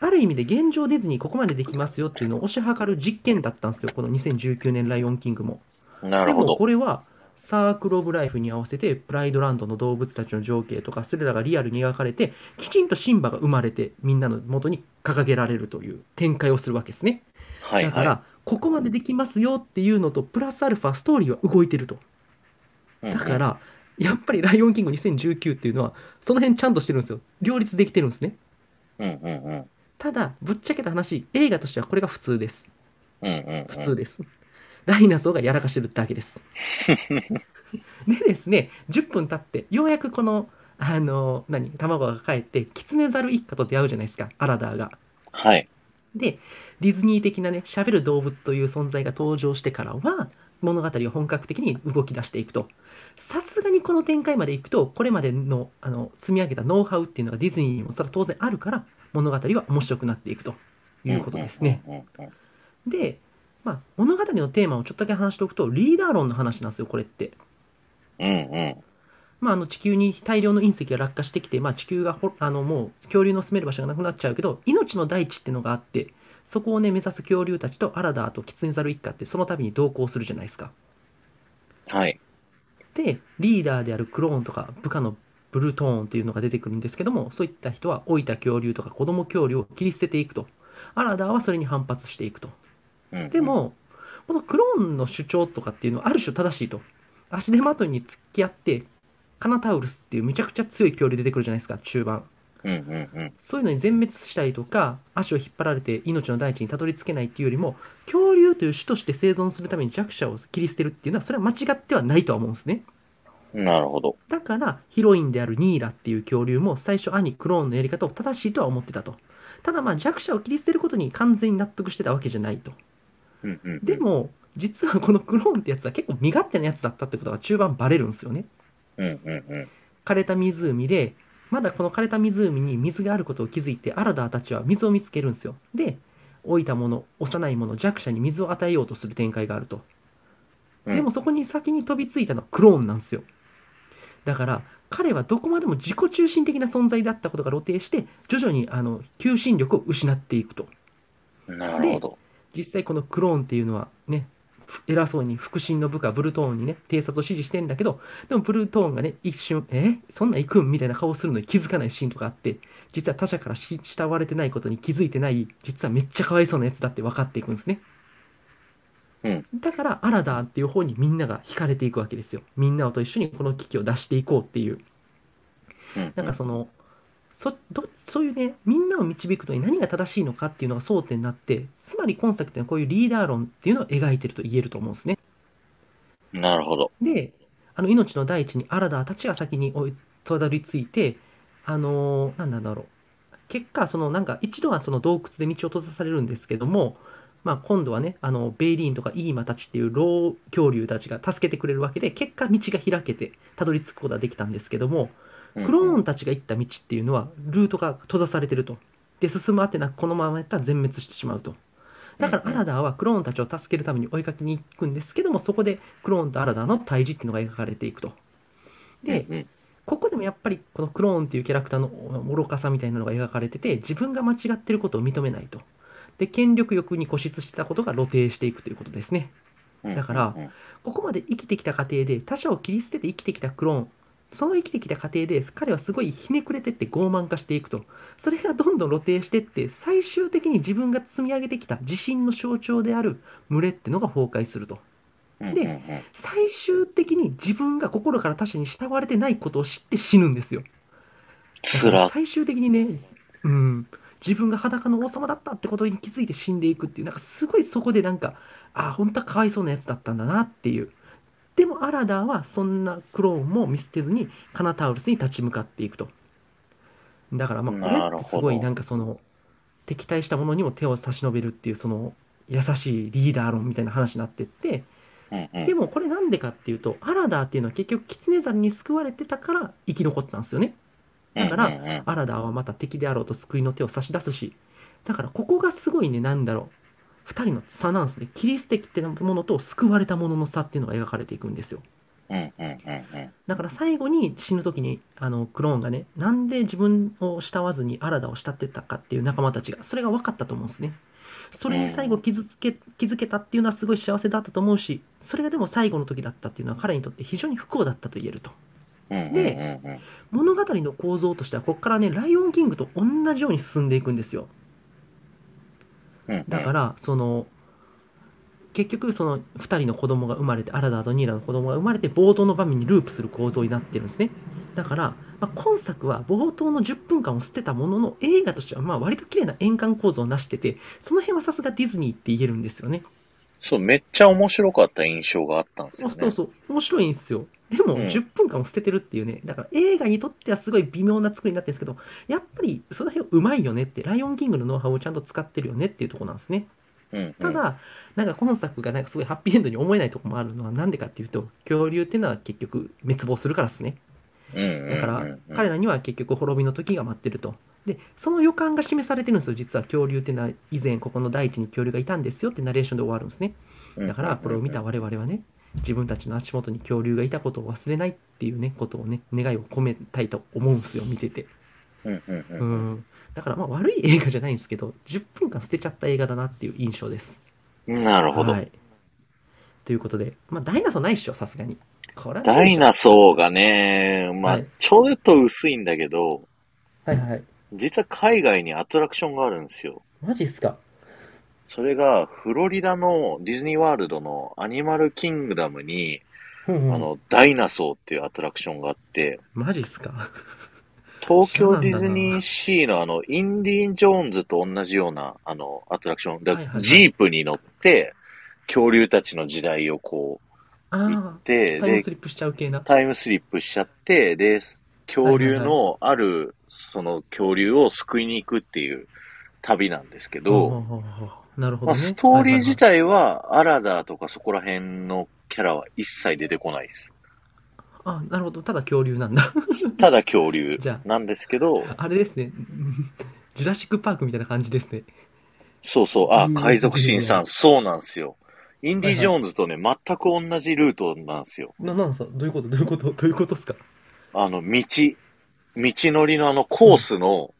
ある意味で現状ディズニーここまでできますよっていうのを推し量る実験だったんですよ、この2019年ライオンキングも。なるほど。これはサークル・オブ・ライフに合わせてプライドランドの動物たちの情景とかそれらがリアルに描かれてきちんとシンバが生まれてみんなの元に掲げられるという展開をするわけですね。はいだから、はここまでできますよっていうのとプラスアルファストーリーは動いてると。い。だから、やっぱりライオンキング2019っていうのはその辺ちゃんとしてるんですよ。両立できてるんですね。うんうんうん。ただ、ぶっちゃけた話、映画としてはこれが普通です。うんうんうん。普通です。ダイナソーがやらかしてるだけです。でですね、10分経って、ようやくこの、あの、何、卵が帰って、キツネザル一家と出会うじゃないですか、アラダーが。はい。で、ディズニー的なね、喋る動物という存在が登場してからは、物語を本格的に動き出していくと。さすがにこの展開までいくと、これまでのあの積み上げたノウハウっていうのがディズニーにもそれは当然あるから、物語は面白くなっていくということですね。で、まあ、物語のテーマをちょっとだけ話しておくと、リーダー論の話なんですよ、これって。うんうん。まあ、あの地球に大量の隕石が落下してきて、まあ、地球がほあのもう恐竜の住める場所がなくなっちゃうけど、命の大地ってのがあって、そこをね、目指す恐竜たちとアラダーとキツネザル一家ってその度に同行するじゃないですか。はい。で、リーダーであるクローンとか部下のブルートーンっていうのが出てくるんですけども、そういった人は老いた恐竜とか子供恐竜を切り捨てていくと。アラダーはそれに反発していくとうん。で、も、このクローンの主張とかっていうのはある種正しいと。足手まといに付き合って、カナタウルスっていうめちゃくちゃ強い恐竜出てくるじゃないですか、中盤。うんうんうん。そういうのに全滅したりとか、足を引っ張られて命の大地にたどり着けないっていうよりも、恐竜という種として生存するために弱者を切り捨てるっていうのは、それは間違ってはないとは思うんですね。なるほど。だから、ヒロインであるニーラっていう恐竜も最初兄クローンのやり方を正しいとは思ってたと。ただまあ弱者を切り捨てることに完全に納得してたわけじゃないと。うんうんうん。で、も、実はこのクローンってやつは結構身勝手なやつだったってことが中盤バレるんですよね。うんうんうん。枯れた湖で、まだこの枯れた湖に水があることを気づいて、アラダーたちは水を見つけるんですよ。で、老いた者、幼い者、弱者に水を与えようとする展開があると。うんでもそこに先に飛びついたのはクローンなんですよ。だから、彼はどこまでも自己中心的な存在だったことが露呈して、徐々にあの求心力を失っていくと。なるほど。実際このクローンっていうのはね、ふ偉そうに腹心の部下ブルトーンにね、偵察を指示してんだけど、でもブルトーンがね、一瞬、え？そんなん行くんみたいな顔するのに気づかないシーンとかあって、実は他者からし慕われてないことに気づいてない、実はめっちゃかわいそうなやつだって分かっていくんですね。うんだから、アラダーっていう方にみんなが惹かれていくわけですよ。みんなと一緒にこの危機を出していこうっていう。うんなんかその、そどそういうね、みんなを導くのに何が正しいのかっていうのが争点になって、つまり今作ってのはこういうリーダー論っていうのを描いてると言えると思うんですね。なるほど。で、あの命の大地にアラダーたちが先に追いたどり着いて、あのーなんなんだろう。結果、そのなんか一度はその洞窟で道を閉ざされるんですけども、まあ今度はね、あのベイリーンとかイーマたちっていう老恐竜たちが助けてくれるわけで、結果道が開けてたどり着くことができたんですけども、クローンたちが行った道っていうのは、ルートが閉ざされてると。で、進むあてなくこのままやったら全滅してしまうと。だからアラダーはクローンたちを助けるために追いかけに行くんですけども、そこでクローンとアラダーの対峙っていうのが描かれていくと。で、ここでもやっぱりこのクローンっていうキャラクターの愚かさみたいなのが描かれてて、自分が間違ってることを認めないと。で、権力欲に固執してたことが露呈していくということですね。うんだからうんここまで生きてきた過程で他者を切り捨てて生きてきたクローンその生きてきた過程で彼はすごいひねくれてって傲慢化していくと。それがどんどん露呈してって最終的に自分が積み上げてきた自信の象徴である群れってのが崩壊すると。で最終的に自分が心から他者に慕われてないことを知って死ぬんですよ。最終的にね、うん、自分が裸の王様だったってことに気づいて死んでいくっていう、なんかすごいそこでなんか、ああ、本当はかわいそうなやつだったんだなっていう。でもアラダーはそんなクローンも見捨てずにカナタウルスに立ち向かっていくと。だからまあこれってすごいなんかその敵対した者にも手を差し伸べるっていうその優しいリーダー論みたいな話になってって、でもこれなんでかっていうと、アラダーっていうのは結局キツネザルに救われてたから生き残ってたんですよね。だからアラダーはまた敵であろうと救いの手を差し出すし、だからここがすごいね、なんだろう。二人の差なんですね。切り捨てきてたものと救われたものの差っていうのが描かれていくんですよ。うんうんうんうんだから最後に死ぬ時に、あの、クローンがね、なんで自分を慕わずにアラダーを慕ってたかっていう仲間たちが、それが分かったと思うんですね。それに最後傷つけ、気づけたっていうのはすごい幸せだったと思うし、それがでも最後の時だったっていうのは彼にとって非常に不幸だったと言えると。で物語の構造としては、ここからね、ライオンキングと同じように進んでいくんですよ。うんうんだから、その、結局、その2人の子供が生まれて、アラダーとニーラの子供が生まれて、冒頭の場面にループする構造になってるんですね。だから、まあ、今作は冒頭の10分間を捨てたものの、映画としては、まあ、割と綺麗な円環構造を成してて、その辺はさすがディズニーって言えるんですよね。そう、めっちゃ面白かった印象があったんですよね。そうそう、面白いんですよ。でも、うん10分間を捨ててるっていうね、だから映画にとってはすごい微妙な作りになってるんですけど、やっぱりその辺うまいよねって、ライオンキングのノウハウをちゃんと使ってるよねっていうところなんですね。うんうんただ、なんか今作がなんかすごいハッピーエンドに思えないところもあるのはなんでかっていうと、恐竜っていうのは結局滅亡するからですね。うんうんうんうんだから、彼らには結局滅びの時が待ってると。で、その予感が示されてるんですよ、実は恐竜っていうのは以前ここの大地に恐竜がいたんですよってナレーションで終わるんですね。だから、これを見た我々はね、自分たちの足元に恐竜がいたことを忘れないっていうね、ことをね、願いを込めたいと思うんですよ、見てて。うんうんううんん。だから、まあ悪い映画じゃないんですけど、10分間捨てちゃった映画だなっていう印象です。うんなるほどは。い。ということで、まあ、ダイナソーないっしょ、さすがに。これはダイナソーがね、まあはい、ちょっと薄いんだけど、はいはい。実は海外にアトラクションがあるんですよ。マジっすか？それが、フロリダのディズニーワールドのアニマルキングダムに、あの、ダイナソーっていうアトラクションがあって、マジっすか？東京ディズニーシーのあの、インディ・ーン・ジョーンズと同じような、あの、アトラクション。ジープに乗って、恐竜たちの時代をこう、行あって、あ、タイムでス、リップしちゃう系な。タイムスリップしちゃって、で、恐竜のある、その恐竜を救いに行くっていう旅なんですけど、なるほまあ、どね。ストーリー自はい体は、アラダーとかそこら辺のキャラは一切出てこないです。はいはいあ、なるほど。ただ恐竜なんだ。ただ恐竜じゃあなんですけど、あれですね。う んジュラシックパークみたいな感じですね。そうそう、あう、ん海賊神さん、そうなんですよ。インディ・はいはいジョーンズとね、全く同じルートなんですよ。な、なんすか？どういうこと？どういうこと？どういうことですか？あの、道、道のりのあのコースの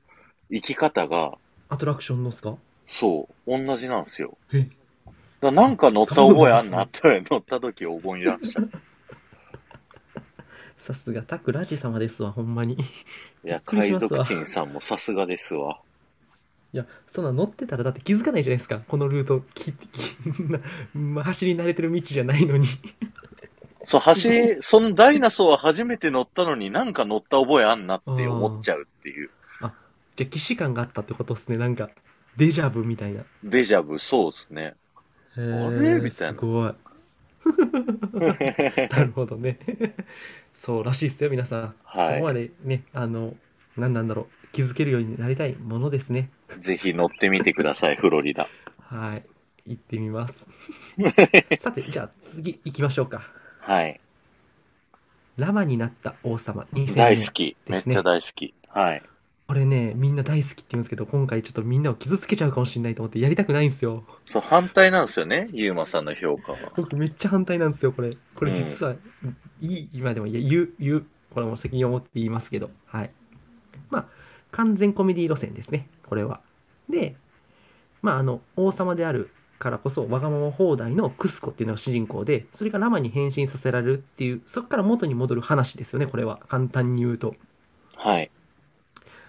行き方が、アトラクションのっすか？そう、同じなんですよ。えだなんか乗った覚えあんなって、乗った時思い出した。い さすが、タクラジ様ですわ、ほんまに。いや、海賊神さんもさすがですわ。や、そんな乗ってたらだって気づかないじゃないですか。このルート、ききま 走り慣れてる道じゃないのに。そう、走り、そのダイナソーは初めて乗ったのになんか乗った覚えあんなって思っちゃうっていう。じゃあ、既視感があったってことですね。なんか、デジャブみたいな。デジャブ、そうですね。へあれーみたいなすごい。なるほどね。そうらしいですよ、皆さん。はいそこまでね、あの、何なんだろう、気づけるようになりたいものですね。ぜひ乗ってみてください、フロリダ。はい。行ってみます。さて、じゃあ次行きましょうか。はい。ラマになった王様2000年。大好き。めっちゃ大好き。はい。これね、みんな大好きって言うんですけど、今回ちょっとみんなを傷つけちゃうかもしれないと思ってやりたくないんですよ。そう、反対なんですよね、ゆうまさんの評価は。僕めっちゃ反対なんですよ、これ。これ実は、いい、今でもいや言う、言う、これも責任を持って言いますけど、はい。まあ、完全コメディ路線ですね、これは。で、まあ、あの、王様であるからこそ、わがまま放題のクスコっていうのが主人公で、それがラマに変身させられるっていう、そこから元に戻る話ですよね、これは。簡単に言うと。はい。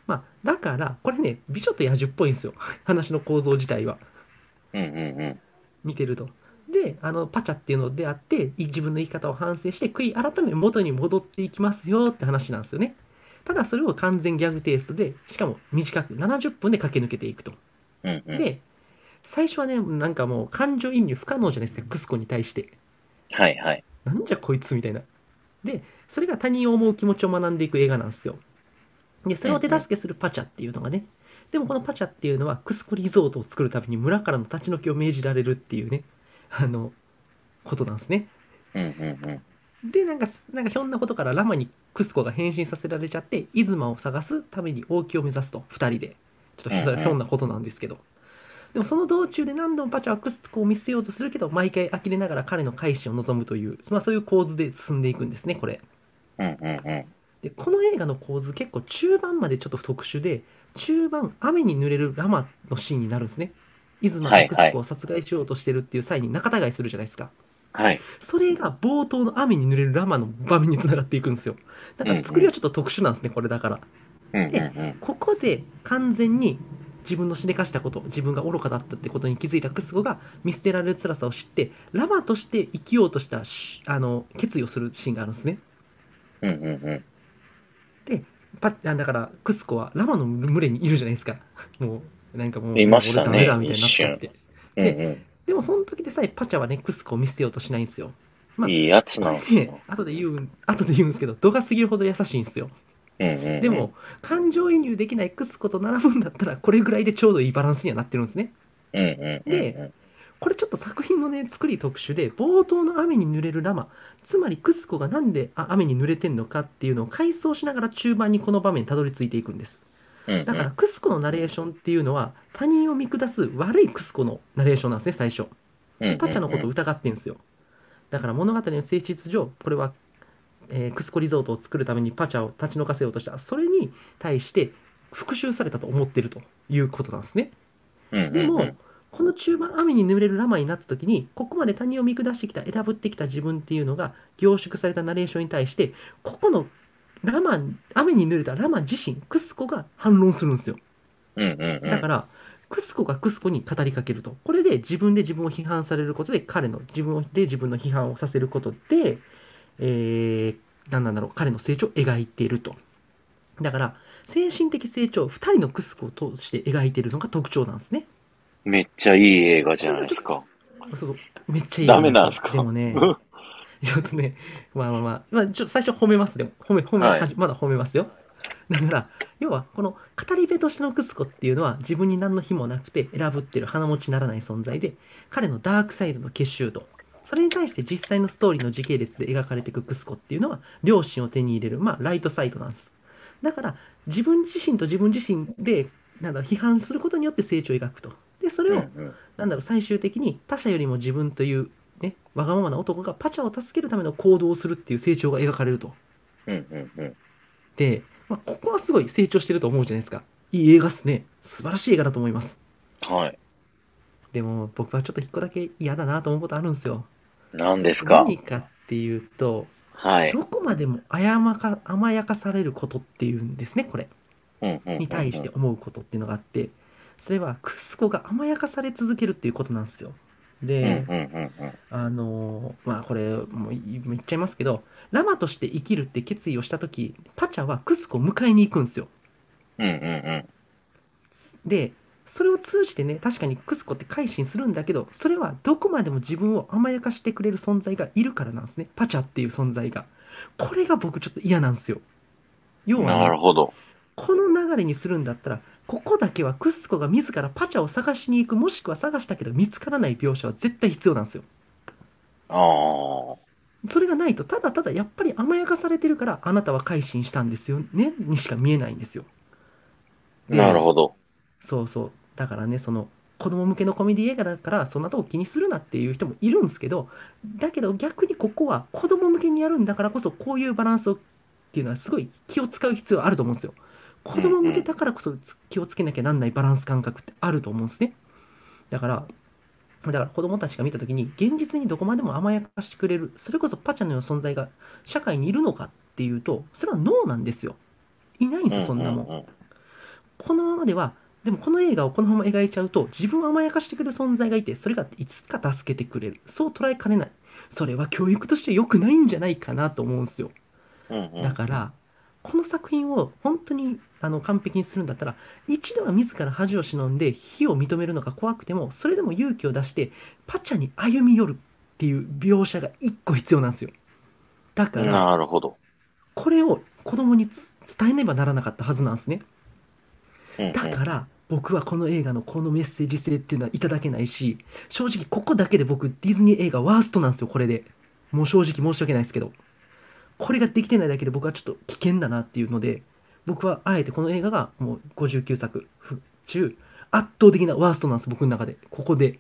まあ、だから、これね、美女と野獣っぽいんですよ。話の構造自体は。うんうんうん。見てると。で、あの、パチャっていうのであって、い自分の生き方を反省して、悔い改め元に戻っていきますよって話なんですよね。ただ、それを完全ギャグテイストで、しかも短く70分で駆け抜けていくと。うんうん。で、最初はね、なんかもう感情移入不可能じゃないですか、クスコに対して。はいはい。なんじゃこいつみたいな。で、それが他人を思う気持ちを学んでいく映画なんですよ。で、それを手助けするパチャっていうのがね、でもこのパチャっていうのはクスコリゾートを作るために村からの立ち退きを命じられるっていうね、あの、ことなんですね。うんうんうん。で、なんか、なんかひょんなことからラマにクスコが変身させられちゃって、イズマを探すために王宮を目指すと、二人で。ちょっとひょんなことなんですけど。でもその道中で何度もパチャはクスコを見捨てようとするけど、毎回呆れながら彼の改心を望むという、まあそういう構図で進んでいくんですね、これ。うんうんうん。で、この映画の構図結構中盤までちょっと特殊で、中盤雨に濡れるラマのシーンになるんですね。イズマがクスコを殺害しようとしてるっていう際に仲違いするじゃないですか。はい。それが冒頭の雨に濡れるラマの場面につながっていくんですよ。だから作りはちょっと特殊なんですね、これだから。うんうんうん。ここで完全に自分のしでかしたこと、自分が愚かだったってことに気づいたクスコが見捨てられる辛さを知って、ラマとして生きようとしたしあの決意をするシーンがあるんですね。うんうんうん。パあだから、クスコはラマの群れにいるじゃないですか。もう、なんかもう、いましたね俺ダメだみたいになっちゃって。うんうでも、その時でさえパチャはね、クスコを見捨てようとしないんですよ。まあん。いいやつなんですねよ。、後で言うん、後で言うんですけど、度が過ぎるほど優しいんですよ。うんうんうん。でも、感情移入できないクスコと並ぶんだったら、これぐらいでちょうどいいバランスにはなってるんですね。うんうんうんうん。でこれちょっと作品のね、作り特殊で、冒頭の雨に濡れるラマ、つまりクスコがなんであ雨に濡れてんのかっていうのを回想しながら中盤にこの場面にたどり着いていくんです。だから、クスコのナレーションっていうのは、他人を見下す悪いクスコのナレーションなんですね、最初。うんうんうんパチャのことを疑ってんですよ。だから物語の性質上、これは、えークスコリゾートを作るためにパチャを立ち退かせようとした。それに対して復讐されたと思ってるということなんですね。でも、この中盤雨に濡れるラマになった時に、ここまで他人を見下してきた、選ぶってきた自分っていうのが凝縮されたナレーションに対して、ここのラマ、雨に濡れたラマ自身、クスコが反論するんですよ。うんうんうん。だから、クスコがクスコに語りかけると。これで自分で自分を批判されることで、彼の自分で自分の批判をさせることで、えー、何なんだろう、彼の成長を描いていると。だから、精神的成長を2人のクスコを通して描いているのが特徴なんですね。めっちゃいい映画じゃないですか。そうめっちゃいい。ダメなんすか？でもね、ちょっとね、まあまあまあ、まあ、ちょっと最初褒めます、でも。褒め、褒め、はいまだ褒めますよ。だから、要は、この語り部としてのクスコっていうのは自分に何の非もなくて選ぶってる鼻持ちならない存在で、彼のダークサイドの結集度、それに対して実際のストーリーの時系列で描かれていくクスコっていうのは、良心を手に入れる、まあ、ライトサイドなんです。だから、自分自身と自分自身で、なんだ批判することによって成長を描くと。で、それを、なんだろう、最終的に他者よりも自分という、ね、わがままな男がパチャを助けるための行動をするっていう成長が描かれると。うんうんうん。で、まあ、ここはすごい成長してると思うじゃないですか。いい映画っすね。素晴らしい映画だと思います。はい。でも、僕はちょっと一個だけ嫌だなと思うことあるんですよ。何ですか？何かっていうと、はい。どこまでもあやまか甘やかされることっていうんですね、これ。に対して思うことっていうのがあって、それはクスコが甘やかされ続けるっていうことなんですよ。うんで、あのーまあこれもう言っちゃいますけどラマとして生きるって決意をした時パチャはクスコを迎えに行くんですようんうんうん。でそれを通じてね確かにクスコって改心するんだけどそれはどこまでも自分を甘やかしてくれる存在がいるからなんですねパチャっていう存在がこれが僕ちょっと嫌なんですよ要はね、なるほど。この流れにするんだったらここだけはクスコが自らパチャを探しに行くもしくは探したけど見つからない描写は絶対必要なんですよああ。それがないと、ただただやっぱり甘やかされてるから、あなたは改心したんですよね、にしか見えないんですよ。でなるほど。そうそう。だからね、その、子供向けのコメディ映画だから、そんなとこ気にするなっていう人もいるんですけど、だけど逆にここは子供向けにやるんだからこそ、こういうバランスをっていうのはすごい気を使う必要あると思うんですよ。子供向けだからこそ気をつけなきゃなんないバランス感覚ってあると思うんですね。だから、だから子供たちが見たときに、現実にどこまでも甘やかしてくれる、それこそパチャのような存在が社会にいるのかっていうと、それはノーなんですよ。いないんですよ、そんなもん。ううこのままでは、でもこの映画をこのまま描いちゃうと、自分を甘やかしてくれる存在がいて、それがいつか助けてくれる。そう捉えかねない。それは教育として良くないんじゃないかなと思うんですよ。だから、この作品を本当にあの完璧にするんだったら、一度は自ら恥を忍んで非を認めるのが怖くても、それでも勇気を出して、パチャに歩み寄るっていう描写が一個必要なんですよ。だから、なるほど。これを子供につ伝えねばならなかったはずなんですね。だから、僕はこの映画のこのメッセージ性っていうのはいただけないし、正直ここだけで僕、ディズニー映画ワーストなんですよ、これで。もう正直申し訳ないですけど。これができてないだけで僕はちょっと危険だなっていうので、僕はあえてこの映画がもう59作中、圧倒的なワーストなんです、僕の中で。ここで。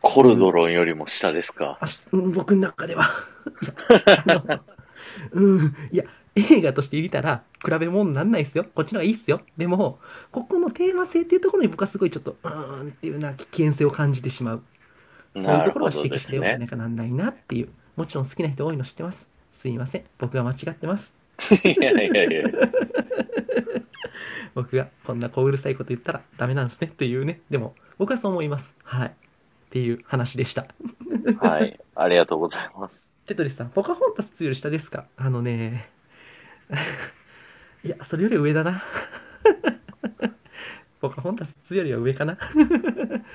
コルドロンよりも下ですか？うん僕の中では。うん、いや、映画として見たら、比べ物になんないですよ。こっちの方がいいっすよ。でも、ここのテーマ性っていうところに僕はすごいちょっと、うーんっていうな危険性を感じてしまう。そういうところは指摘。しておかなきゃなんないなっていう。もちろん好きな人多いの知ってます。すいません。僕が間違ってます。いやいやいや。僕がこんな小うるさいこと言ったらダメなんですねっていうね。でも、僕はそう思います。はい。っていう話でした。はい。ありがとうございます。テトリスさん、ポカホンタス2より下ですか？あのね、いや、それより上だな。ポカホンタス2よりは上かな。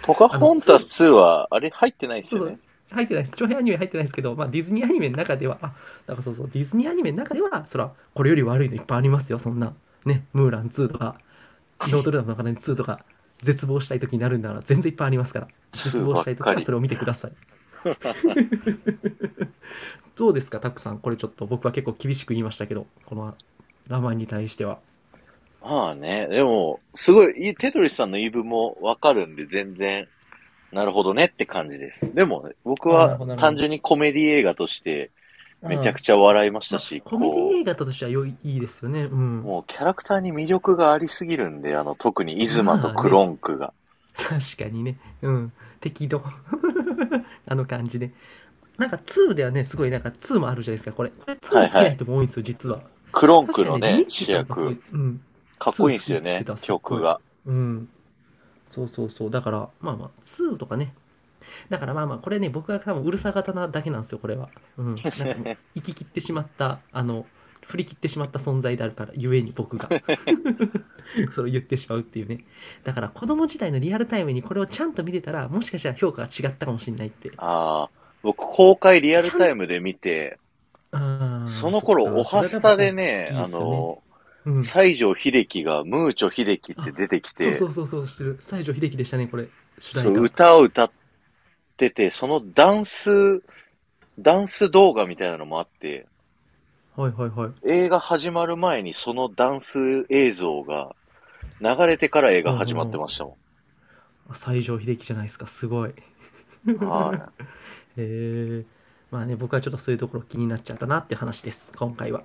ポカホンタス2は、あれ入ってないですよね。入ってないです。長編アニメ入ってないですけど、まあ、ディズニーアニメの中では、あ、だからそうそう、ディズニーアニメの中では、そら、これより悪いのいっぱいありますよ、そんな。ね、ムーラン2とか、ノートルダムの鐘2とか、絶望したい時になるんだから、全然いっぱいありますから。絶望したい時はそれを見てください。どうですか、タクさん。これちょっと僕は結構厳しく言いましたけど、このラマンに対しては。まあね、でも、すごい、テトリスさんの言い分もわかるんで、全然、なるほどねって感じです。でも、僕は単純にコメディ映画として、めちゃくちゃ笑いましたし、コメディこ映画としては良いいいですよね。うんう、。もうキャラクターに魅力がありすぎるんで、あの、特にイズマとクロンクが。確かにね。うん。適度。あの感じで。なんか2ではね、すごいなんか2もあるじゃないですか、これ。これ2好きな人も多いんですよ、実は。クロンクのね確かに、ミッキ主役、うん。かっこいいんですよね曲が。うん。そうそうそう。だから、まあまあ、2とかね。だからまあまあ、これね、僕が多分うるさ型なだけなんですよ、これは。うん。なんかもう、生き切ってしまった、あの、振り切ってしまった存在であるから、ゆえに僕が。それを言ってしまうっていうね。だから子供時代のリアルタイムにこれをちゃんと見てたら、もしかしたら評価が違ったかもしれないって。ああ、僕公開リアルタイムで見て、その頃、おはスタでね、あそっかそれだと大きいっすよの、うん、西城秀樹がムーチョ秀樹って出てきて、そうそうそうそう、してる。西城秀樹でしたね、これ。そう歌。歌を歌ってて、そのダンス、ダンス動画みたいなのもあって、はいはいはい。映画始まる前にそのダンス映像が流れてから映画始まってましたもあ西城秀樹じゃないですか、すごい。ん。は へえ。まあね、僕はちょっとそういうところ気になっちゃったなって話です、今回は。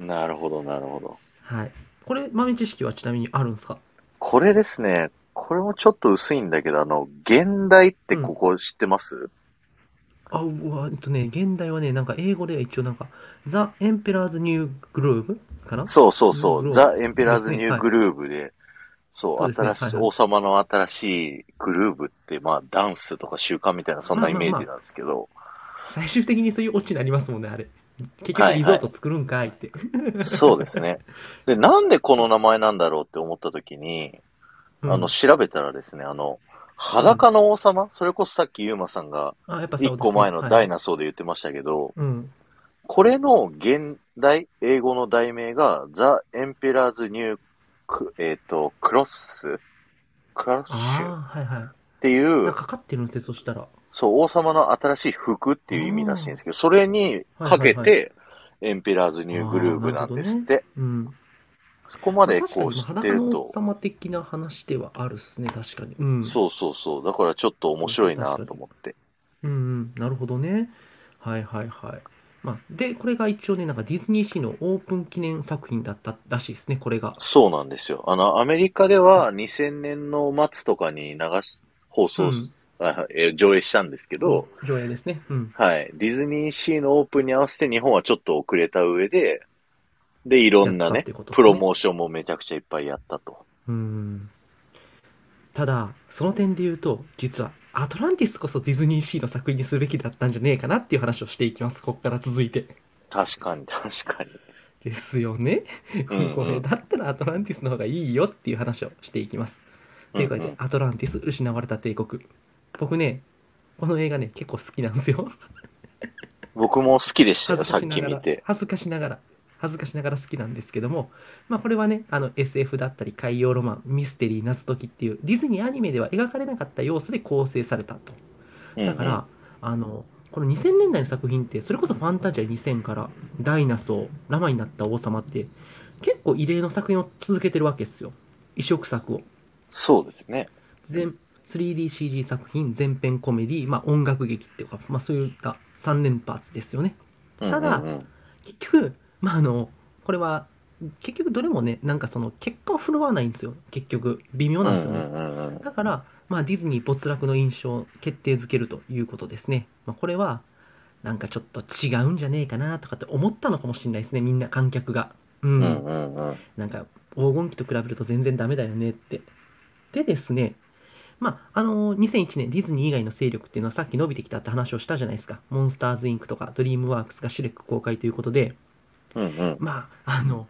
い。なるほど、なるほど。はい。これ、豆知識はちなみにあるんですか？これですね、これもちょっと薄いんだけど、あの、現代ってここ知ってます、あ、うわ、えっとね、現代はね、なんか英語では一応なんか、ザ・エンペラーズ・ニュー・グルーブかな？そうそうそう。う。んザ・エンペラーズ・ニュー・グルーブで、そう、そうですね。新しい、はいはい。王様の新しいグルーブって、まあ、ダンスとか習慣みたいな、そんなイメージなんですけど、最終的にそういうオチになりますもんね、あれ。結はいはい局リゾート作るんかいって。そうですね。で、なんでこの名前なんだろうって思った時に、うんあの、調べたらですね、あの、裸の王様、それこそさっきユーマさんが、一個前のダイナ。ナソーで言ってましたけど、うん。これの原題、英語の題名が、 The Emperor's New、えっ、と、 Clothes クロッシュああ、はいはい。っていう、かかかってるんですね、そしたら。そう、王様の新しい服っていう意味らしいんですけど、それにかけて、 Emperor's New Groove なんですって。うん。そこまでこう知ってると、様的な話ではあるっすね、確かに。うん。そうそうそう。だからちょっと面白いなと思って。うんうん、なるほどね。はいはいはい。まあ、で、これが一応ね、なんかディズニーシーのオープン記念作品だったらしいですね、これが。そうなんですよ。あの、アメリカでは2000年の末とかに流し、放送、うんあえ上映したんですけど、上映ですね。うん。はい。ディズニーシーのオープンに合わせて日本はちょっと遅れた上で、で、いろんなねねプロモーションもめちゃくちゃいっぱいやったと。うん。ただ、その点で言うと、実は、アトランティスこそディズニーシーの作品にするべきだったんじゃねえかなっていう話をしていきます。ここから続いて。確かに、確かに。ですよね。うんうんこれだったらアトランティスの方がいいよっていう話をしていきます。というかでうんうん、アトランティス失われた帝国。僕ね、この映画ね、結構好きなんですよ。僕も好きでしたよ、さっき見て、。恥ずかしながら、恥ずかしながら好きなんですけども、まあこれはね、あの SF だったり海洋ロマン、ミステリー、謎解きっていうディズニーアニメでは描かれなかった要素で構成されたと。だから、あの、この2000年代の作品って、それこそファンタジア2000からダイナソー、ラマになった王様って、結構異例の作品を続けてるわけですよ。移植作を。そうですね。全 3DCG 作品、全編コメディ、まあ音楽劇っていうか、まあそういった3連発ですよね。ただ結局、まああの、これは、結局どれもね、なんかその結果を振るわないんですよ。結局、微妙なんですよね。だから、まあ、ディズニー没落の印象を決定づけるということですね。まあ、これは、なんかちょっと違うんじゃねえかなとかって思ったのかもしれないですね、みんな観客が。うん。うんうんうんなんか、黄金期と比べると全然ダメだよねって。でですね、まあ、あの2001年ディズニー以外の勢力っていうのはさっき伸びてきたって話をしたじゃないですか。モンスターズインクとかドリームワークスがシュレック公開ということで、うんうんまあ、あの、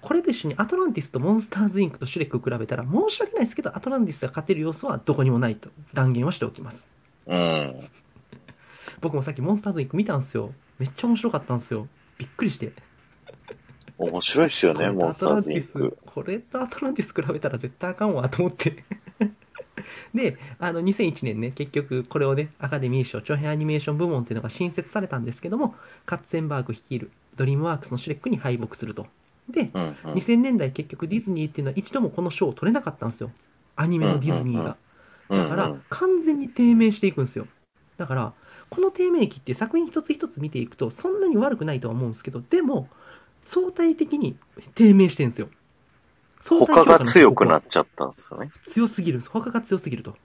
これと一緒にアトランティスとモンスターズインクとシュレックを比べたら申し訳ないですけど、アトランティスが勝てる要素はどこにもないと断言はしておきます。うん。僕もさっきモンスターズインク見たんですよ。めっちゃ面白かったんですよ。びっくりして。面白いっすよね、モンスターズインク。これとアトランティス比べたら絶対あかんわと思って。で、あの2001年ね、結局これをね、アカデミー賞長編アニメーション部門っていうのが新設されたんですけども、カッツェンバーグ率いるドリームワークスのシュレックに敗北すると。で、うんうん2000年代結局ディズニーっていうのは一度もこの賞を取れなかったんですよ。アニメのディズニーが。だから完全に低迷していくんですよ。だから、この低迷期って作品一つ一つ見ていくとそんなに悪くないとは思うんですけど、でも相対的に低迷してるんですよ。他が強くなっちゃったんですよね。強すぎる。他が強すぎると。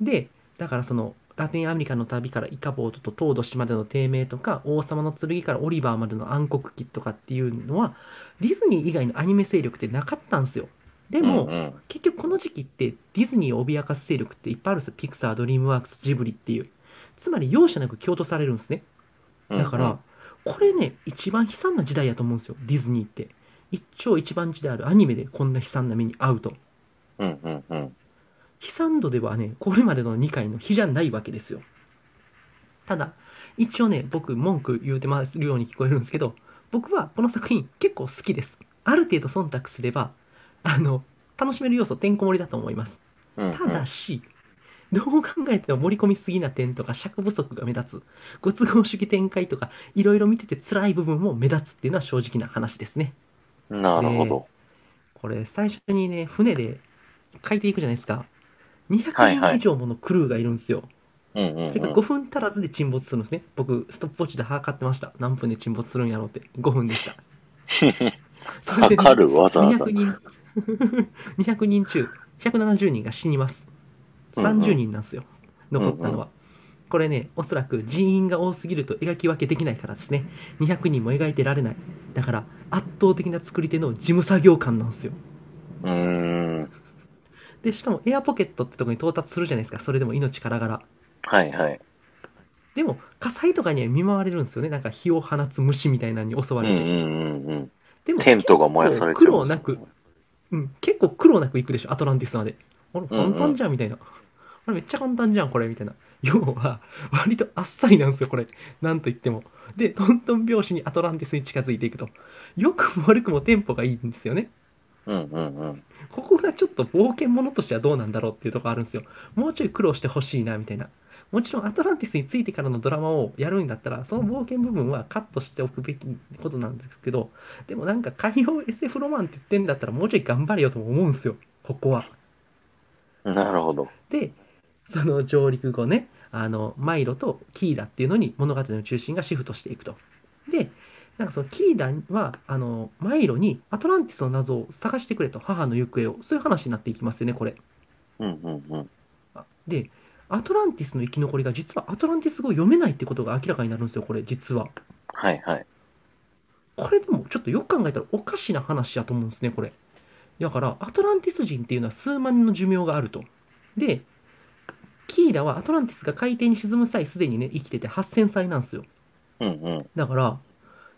で、だからそのラテンアメリカの旅からイカボートとトード氏までの低迷とか、王様の剣からオリバーまでの暗黒期とかっていうのは、ディズニー以外のアニメ勢力ってなかったんですよ。でも、うんうん結局この時期ってディズニーを脅かす勢力っていっぱいあるんですよ。ピクサー、ドリームワークス、ジブリっていう。つまり容赦なく蹴落とされるんですね。だから、これね、一番悲惨な時代やと思うんですよ、ディズニーって。一丁目一番地であるアニメでこんな悲惨な目に遭うと。うんうんうん。悲惨度ではね、これまでの2回の比じゃないわけですよ。ただ、一応ね、僕、文句言うてまするように聞こえるんですけど、僕はこの作品結構好きです。ある程度忖度すれば、あの、楽しめる要素てんこ盛りだと思います。うんうんただし、どう考えても盛り込みすぎな点とか尺不足が目立つ、ご都合主義展開とか、いろいろ見てて辛い部分も目立つっていうのは正直な話ですね。なるほど。これ、最初にね、船で海底行くじゃないですか。はい200はい人以上ものクルーがいるんですよ。うんうんそれが5分足らずで沈没するんですね。僕、ストップウォッチで測ってました。何分で沈没するんやろうって。5分でした。それでね測るわざわざ200。人、200人中、170人が死にます。30人なんですよ。残ったのは。これね、おそらく人員が多すぎると描き分けできないからですね。200人も描いてられない。だから、圧倒的な作り手の事務作業感なんですよ。うーん。で、しかもエアポケットってとこに到達するじゃないですか。それでも命からがら。はいはい。でも、火災とかには見舞われるんですよね。なんか火を放つ虫みたいなのに襲われて。うんうんうんうん。でも、テントが燃やされて苦る労なく、うん、結構苦労なく行くでしょ、アトランティスまで。あれ、簡単じゃん、みたいな。あれ、めっちゃ簡単じゃん、これ、みたいな。要は、割とあっさりなんですよ、これ。なんと言っても。で、トントン拍子にアトランティスに近づいていくと。良くも悪くもテンポがいいんですよね。うんうんうん。ここがちょっと冒険者としてはどうなんだろうっていうところあるんですよ。もうちょい苦労してほしいな、みたいな。もちろんアトランティスについてからのドラマをやるんだったら、その冒険部分はカットしておくべきことなんですけど、でもなんか海洋 SF ロマンって言ってんだったらもうちょい頑張れよとも思うんですよ、ここは。なるほど。で、その上陸後ね、あの、マイロとキーダっていうのに物語の中心がシフトしていくと。で、なんかそのキーダは、あの、マイロにアトランティスの謎を探してくれと、母の行方を。そういう話になっていきますよね、これ。うんうんうん。あで、アトランティスの生き残りが実はアトランティス語を読めないってことが明らかになるんですよ、これ、実は。はいはい。これでもちょっとよく考えたらおかしな話やと思うんですね、これ。だから、アトランティス人っていうのは数万年の寿命があると。で、キーダはアトランティスが海底に沈む際すでにね、生きてて8000歳なんですよ。うんうん。だから、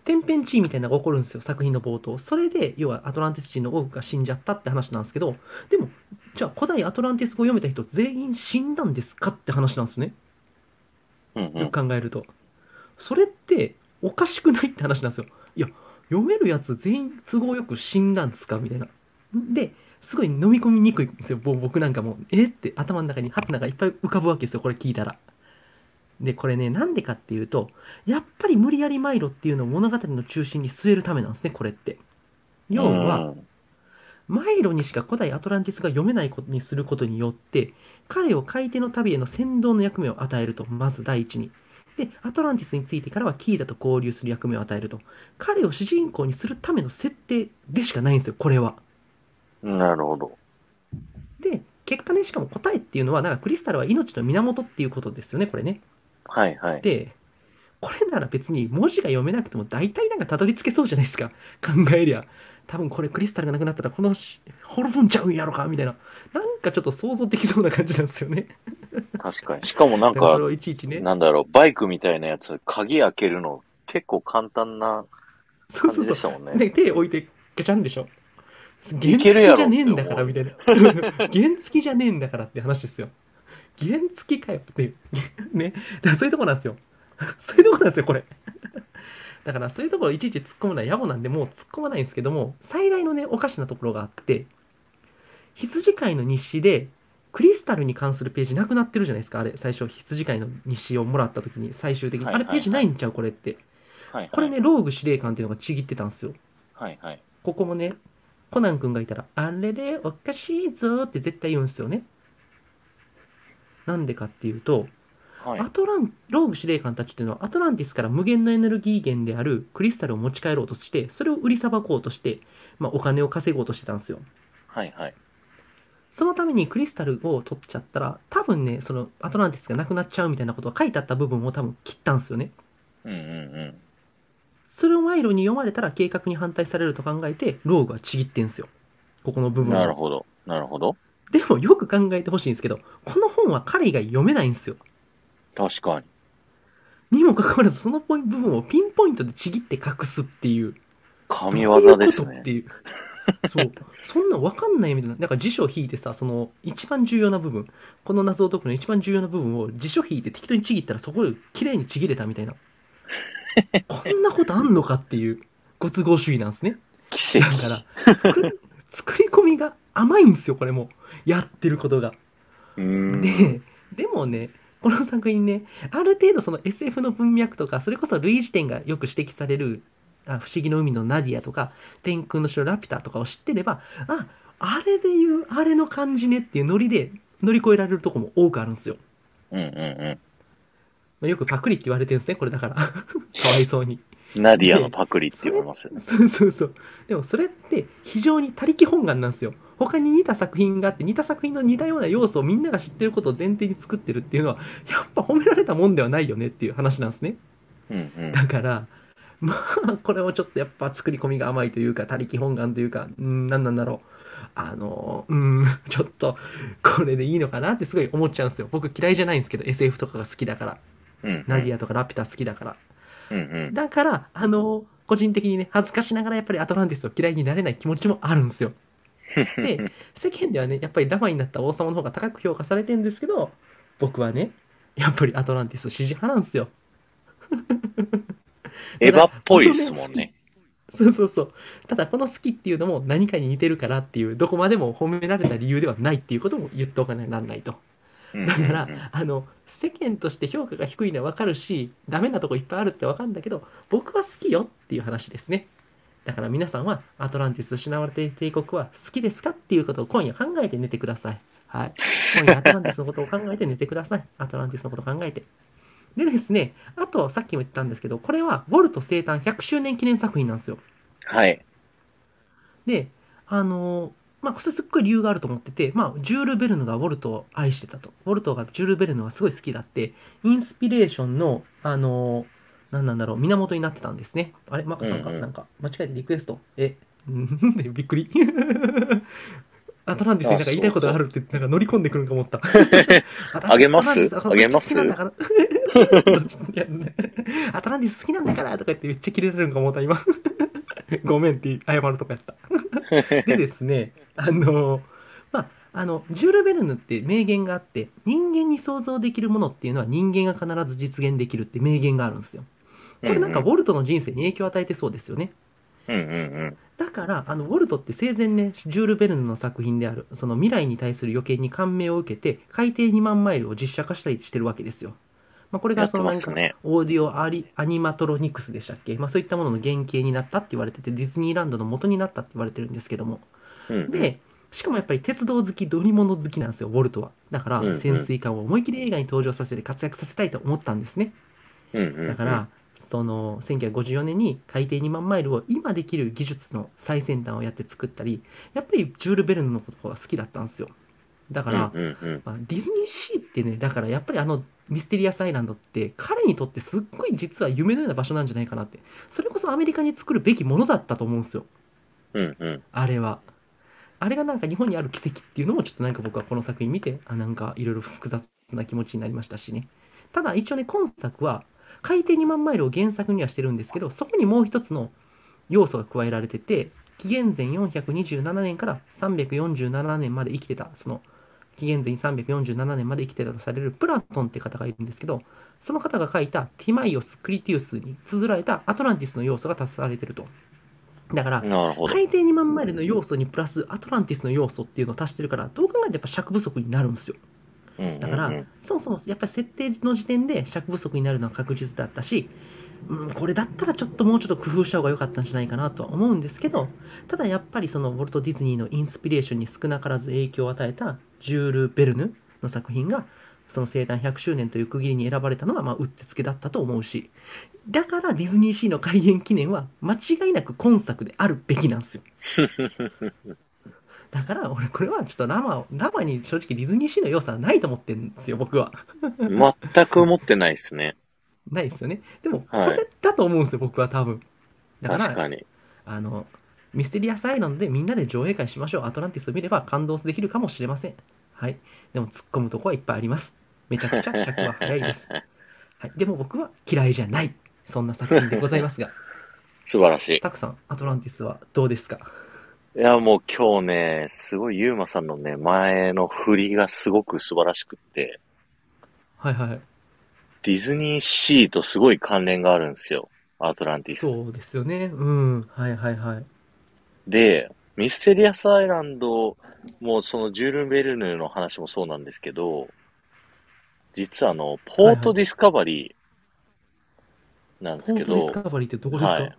天変地異みたいなのが起こるんですよ、作品の冒頭。それで、要はアトランティス人の多くが死んじゃったって話なんですけど、でも、じゃあ古代アトランティス語を読めた人全員死んだんですかって話なんですね。うんうん。よく考えると。それっておかしくないって話なんですよ。いや、読めるやつ全員都合よく死んだんですか？みたいな。で、すごい飲み込みにくいんですよ。ぼ僕なんかもう、えって頭の中にハテナがいっぱい浮かぶわけですよ。これ聞いたら。で、これね、なんでかっていうと、やっぱり無理やりマイロっていうのを物語の中心に据えるためなんですね、これって。要は、うんマイロにしか古代アトランティスが読めないことにすることによって、彼を海底の旅への先導の役目を与えると、まず第一に。で、アトランティスについてからはキーダと交流する役目を与えると。彼を主人公にするための設定でしかないんですよ、これは。なるほど。で、結果ね、しかも答えっていうのは、なんかクリスタルは命の源っていうことですよね、これね。はいはい。で、これなら別に文字が読めなくても大体なんかたどり着けそうじゃないですか。考えりゃ。多分これクリスタルがなくなったらこのし滅ぶんちゃうんやろかみたいな。なんかちょっと想像できそうな感じなんですよね。確かに。しかもなんかそれ、をいちいちね。なんだろう、バイクみたいなやつ、鍵開けるの結構簡単なそうそうそう感じでし。たもんね。ね、手置いてガチャンでしょ。原付じるやろゃねえんだからみたいな。原付じゃねえんだからって話ですよ。原付かよっていう。ね。だからそういうとこなんですよ。そういうとこなんですよ、これ。だからそういうところいちいち突っ込むのは野暮なんで、もう突っ込まないんですけども、最大のね、おかしなところがあって、羊飼いの日誌で、クリスタルに関するページなくなってるじゃないですか、あれ、最初、羊飼いの日誌をもらった時に、最終的に。はいはいはいあれ、ページないんちゃう、これって。はいはい。これね、ローグ司令官っていうのがちぎってたんですよ。はいはい。ここもね、コナン君がいたら、あれでおかしいぞって絶対言うんですよね。なんでかっていうと、はいア。トラン、ローグ司令官たちっていうのはアトランティスから無限のエネルギー源であるクリスタルを持ち帰ろうとして、それを売りさばこうとして、まあ、お金を稼ごうとしてたんですよ。はいはい。そのためにクリスタルを取っちゃったら、多分ね、そのアトランティスがなくなっちゃうみたいなことが書いてあった部分を多分切ったんですよね。うんうんうん。それをマイロに読まれたら計画に反対されると考えて、ローグはちぎってんすよ。ここの部分はなるほど。なるほど。でもよく考えてほしいんですけど、この本は彼以外読めないんですよ。確かに。にもかかわらず、そのポイン部分をピンポイントでちぎって隠すっていう。神業ですねどういうって。いう。そう。そんなん分かんないみたいな。なんか辞書を引いてさ、その一番重要な部分、この謎を解くの一番重要な部分を辞書引いて適当にちぎったらそこで綺麗にちぎれたみたいな。こんなことあんのかっていうご都合主義なんですね。奇だ跡。から、作り、作り込みが甘いんですよ、これも。やってることが。で、でもね、この作品ね、ある程度その SF の文脈とか、それこそ類似点がよく指摘される、あ不思議の海のナディアとか、天空の城ラピュタとかを知ってれば、あ、あれで言う、あれの感じねっていうノリで乗り越えられるとこも多くあるんですよ。うんうんまあよくパクリって言われてるんですね、これだから。かわいそうに。うん。ナディアのパクリって言われますよね。そうそうそう。でもそれって非常に他力本願なんですよ。他に似た作品があって、似た作品の似たような要素をみんなが知ってることを前提に作ってるっていうのは、やっぱ褒められたもんではないよねっていう話なんですね。うんうん。だから、まあ、これをちょっとやっぱ作り込みが甘いというか、他力本願というか、うん、なんなんだろう。あの、うん、ちょっと、これでいいのかなってすごい思っちゃうんですよ。僕嫌いじゃないんですけど、SF とかが好きだから。ナディアとかラピュタ好きだから。うんうん。だから、あの、個人的にね、恥ずかしながらやっぱりアトランティスを嫌いになれない気持ちもあるんですよ。で、世間ではね、やっぱりラマになった王様の方が高く評価されてるんですけど、僕はね、やっぱりアトランティス支持派なんですよ。エヴァっぽいですもんね。そうそうそう。ただ、この好きっていうのも何かに似てるからっていう、どこまでも褒められた理由ではないっていうことも言っておかないとなんないと。うんだからあの、世間として評価が低いのはわかるし、ダメなとこいっぱいあるってわかるんだけど、僕は好きよっていう話ですね。だから皆さんは、アトランティス失われている帝国は好きですかっていうことを今夜考えて寝てください。はい。今夜アトランティスのことを考えて寝てください。アトランティスのことを考えて。でですね、あと、さっきも言ったんですけど、これは、ウォルト生誕100周年記念作品なんですよ。はい。で、あのーまあ、これすっごい理由があると思ってて、まあ、ジュール・ベルヌがウォルトを愛してたと。ウォルトがジュール・ベルヌがすごい好きだって、インスピレーションの、あのー何なんだろう、源になってたんですね。あれマカさんか、うんうんなんか、間違えてリクエスト？え、ん で、びっくり。アトランティスになんか言いたいことがあるって、なんか乗り込んでくるんか思った。あげます？あげます？好きなんだから いやねアトランティス好きなんだからとか言ってめっちゃキレられるんか思った、今。ごめんって謝るとかやった。でですね、あの、まあ、あの、ジュール・ベルヌって名言があって、人間に想像できるものっていうのは人間が必ず実現できるって名言があるんですよ。これなんかウォルトの人生に影響を与えてそうですよね。うんうんうん。だから、あの、ウォルトって生前ね、ジュール・ベルヌの作品である、その未来に対する予見に感銘を受けて、海底2万マイルを実写化したりしてるわけですよ。まあ、これがそのか。オーディオアリアニマトロニクスでしたっけ、まあ、そういったものの原型になったって言われてて、ディズニーランドの元になったって言われてるんですけども。うんうん、で、しかもやっぱり鉄道好き、乗り物好きなんですよ、ウォルトは。だから潜水艦を思い切り映画に登場させて活躍させたいと思ったんですね。だから、その1954年に海底2万マイルを今できる技術の最先端をやって作ったり、やっぱりジュール・ベルヌのことが好きだったんですよ。だから、うんうんうん、まあ、ディズニーシーってね、だからやっぱりあのミステリアスアイランドって彼にとってすっごい実は夢のような場所なんじゃないかなって。それこそアメリカに作るべきものだったと思うんですよ。うんうん。あれは。あれがなんか日本にある奇跡っていうのもちょっとなんか僕はこの作品見て、あ、なんかいろいろ複雑な気持ちになりましたしね。ただ一応ね、今作は海底2万マイルを原作にはしてるんですけど、そこにもう一つの要素が加えられてて、紀元前427年から347年まで生きてた、その紀元前347年まで生きてたとされるプラトンって方がいるんですけど、その方が書いたティマイオス・クリティウスに綴られたアトランティスの要素が足されてると。だから。海底2万マイルの要素にプラスアトランティスの要素っていうのを足してるから、どう考えてもやっぱ尺不足になるんですよ。だから、そもそもやっぱり設定の時点で尺不足になるのは確実だったし、うん、これだったらちょっともうちょっと工夫した方が良かったんじゃないかなとは思うんですけど、ただやっぱりそのウォルト・ディズニーのインスピレーションに少なからず影響を与えたジュール・ベルヌの作品が、その生誕100周年という区切りに選ばれたのは、まあ、うってつけだったと思うし、だからディズニーシーの開園記念は間違いなく今作であるべきなんですよ。だから俺これはちょっとラマを、ラマに正直ディズニーシーの要素はないと思ってるんですよ、僕は。全く思ってないですね。ないですよね。でも、こはいれだと思うんですよ、僕は多分。だから、確かに。あの、ミステリアスアイランドでみんなで上映会しましょう。アトランティスを見れば感動できるかもしれません。はい。でも突っ込むとこはいっぱいあります。めちゃくちゃ尺は早いです。はい。でも僕は嫌いじゃない。そんな作品でございますが、素晴らしい。たくさん、アトランティスはどうですか？いや、もう今日ね、すごいユーマさんのね、前の振りがすごく素晴らしくって、はいはい。ディズニーシーとすごい関連があるんですよ。アトランティス。そうですよね。うん。はいはいはい。で、ミステリアスアイランドもそのジュール・ベルヌの話もそうなんですけど、実はあの、ポートディスカバリーなんですけどポートディス、カバリーってどこですか、はい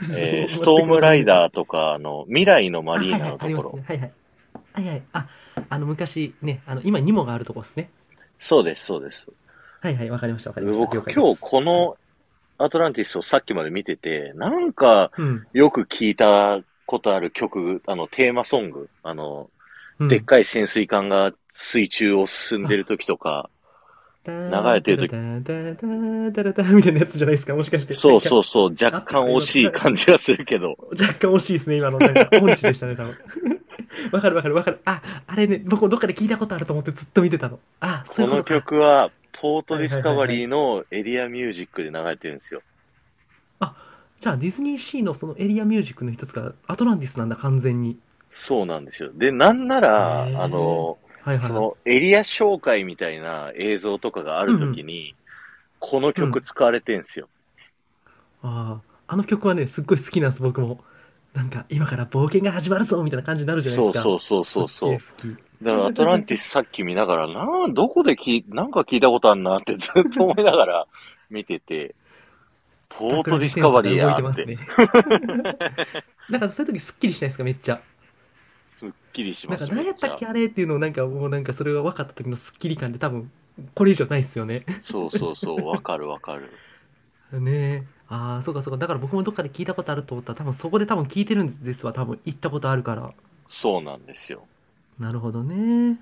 えーストームライダーとか、あの、未来のマリーナのところ。あはいはい。はいはい。はいはい。あ、あの、昔ね、あの、今、ニモがあるとこですね。そうです、そうです。はいはい、わかりました、わかりました。僕今日このアトランティスをさっきまで見てて、なんかよく聞いたことある曲、あの、テーマソング、あの、うん、でっかい潜水艦が水中を進んでる時とか、流れてる時ダダダダダダダみたいなやつじゃないですか、もしかして。そうそうそう、若干惜しい感じがするけど、若干惜しいですね、今の。なんか、音痴でしたね、多分。わかるわかるわかる。あ、あれね、僕どっかで聞いたことあると思ってずっと見てたの。あ、そうこの。曲は、ポートディスカバリーのエリアミュージックで流れてるんですよ。じゃあ、ディズニーシーのそのエリアミュージックの一つがアトランティスなんだ、完全に。そうなんですよ。で、なんなら、へーあの、はいはい。そのエリア紹介みたいな映像とかがある時に、この曲使われてるんですよ。ああ、あの曲はね、すっごい好きなんです、僕も。なんか、今から冒険が始まるぞみたいな感じになるじゃないそうですか。そうそうそうそう。だからアトランティスさっき見ながら、なあ、どこで聞い、なんか聞いたことあるなってずっと思いながら見てて、ポートディスカバリーやって。なんかそういう時すっきりしないですか、めっちゃ。すっきりしなんかます何やったっけあれっていうのをなんかもうなんかそれが分かった時のスッキリ感って多分これ以上ないですよね。ゃそうそうそう、わかるわかる。ねえ。ああ、そうかそうか。だから僕もどっかで聞いたことあると思ったら多分そこで多分聞いてるんですわ。多分行ったことあるから。そうなんですよ。なるほどね。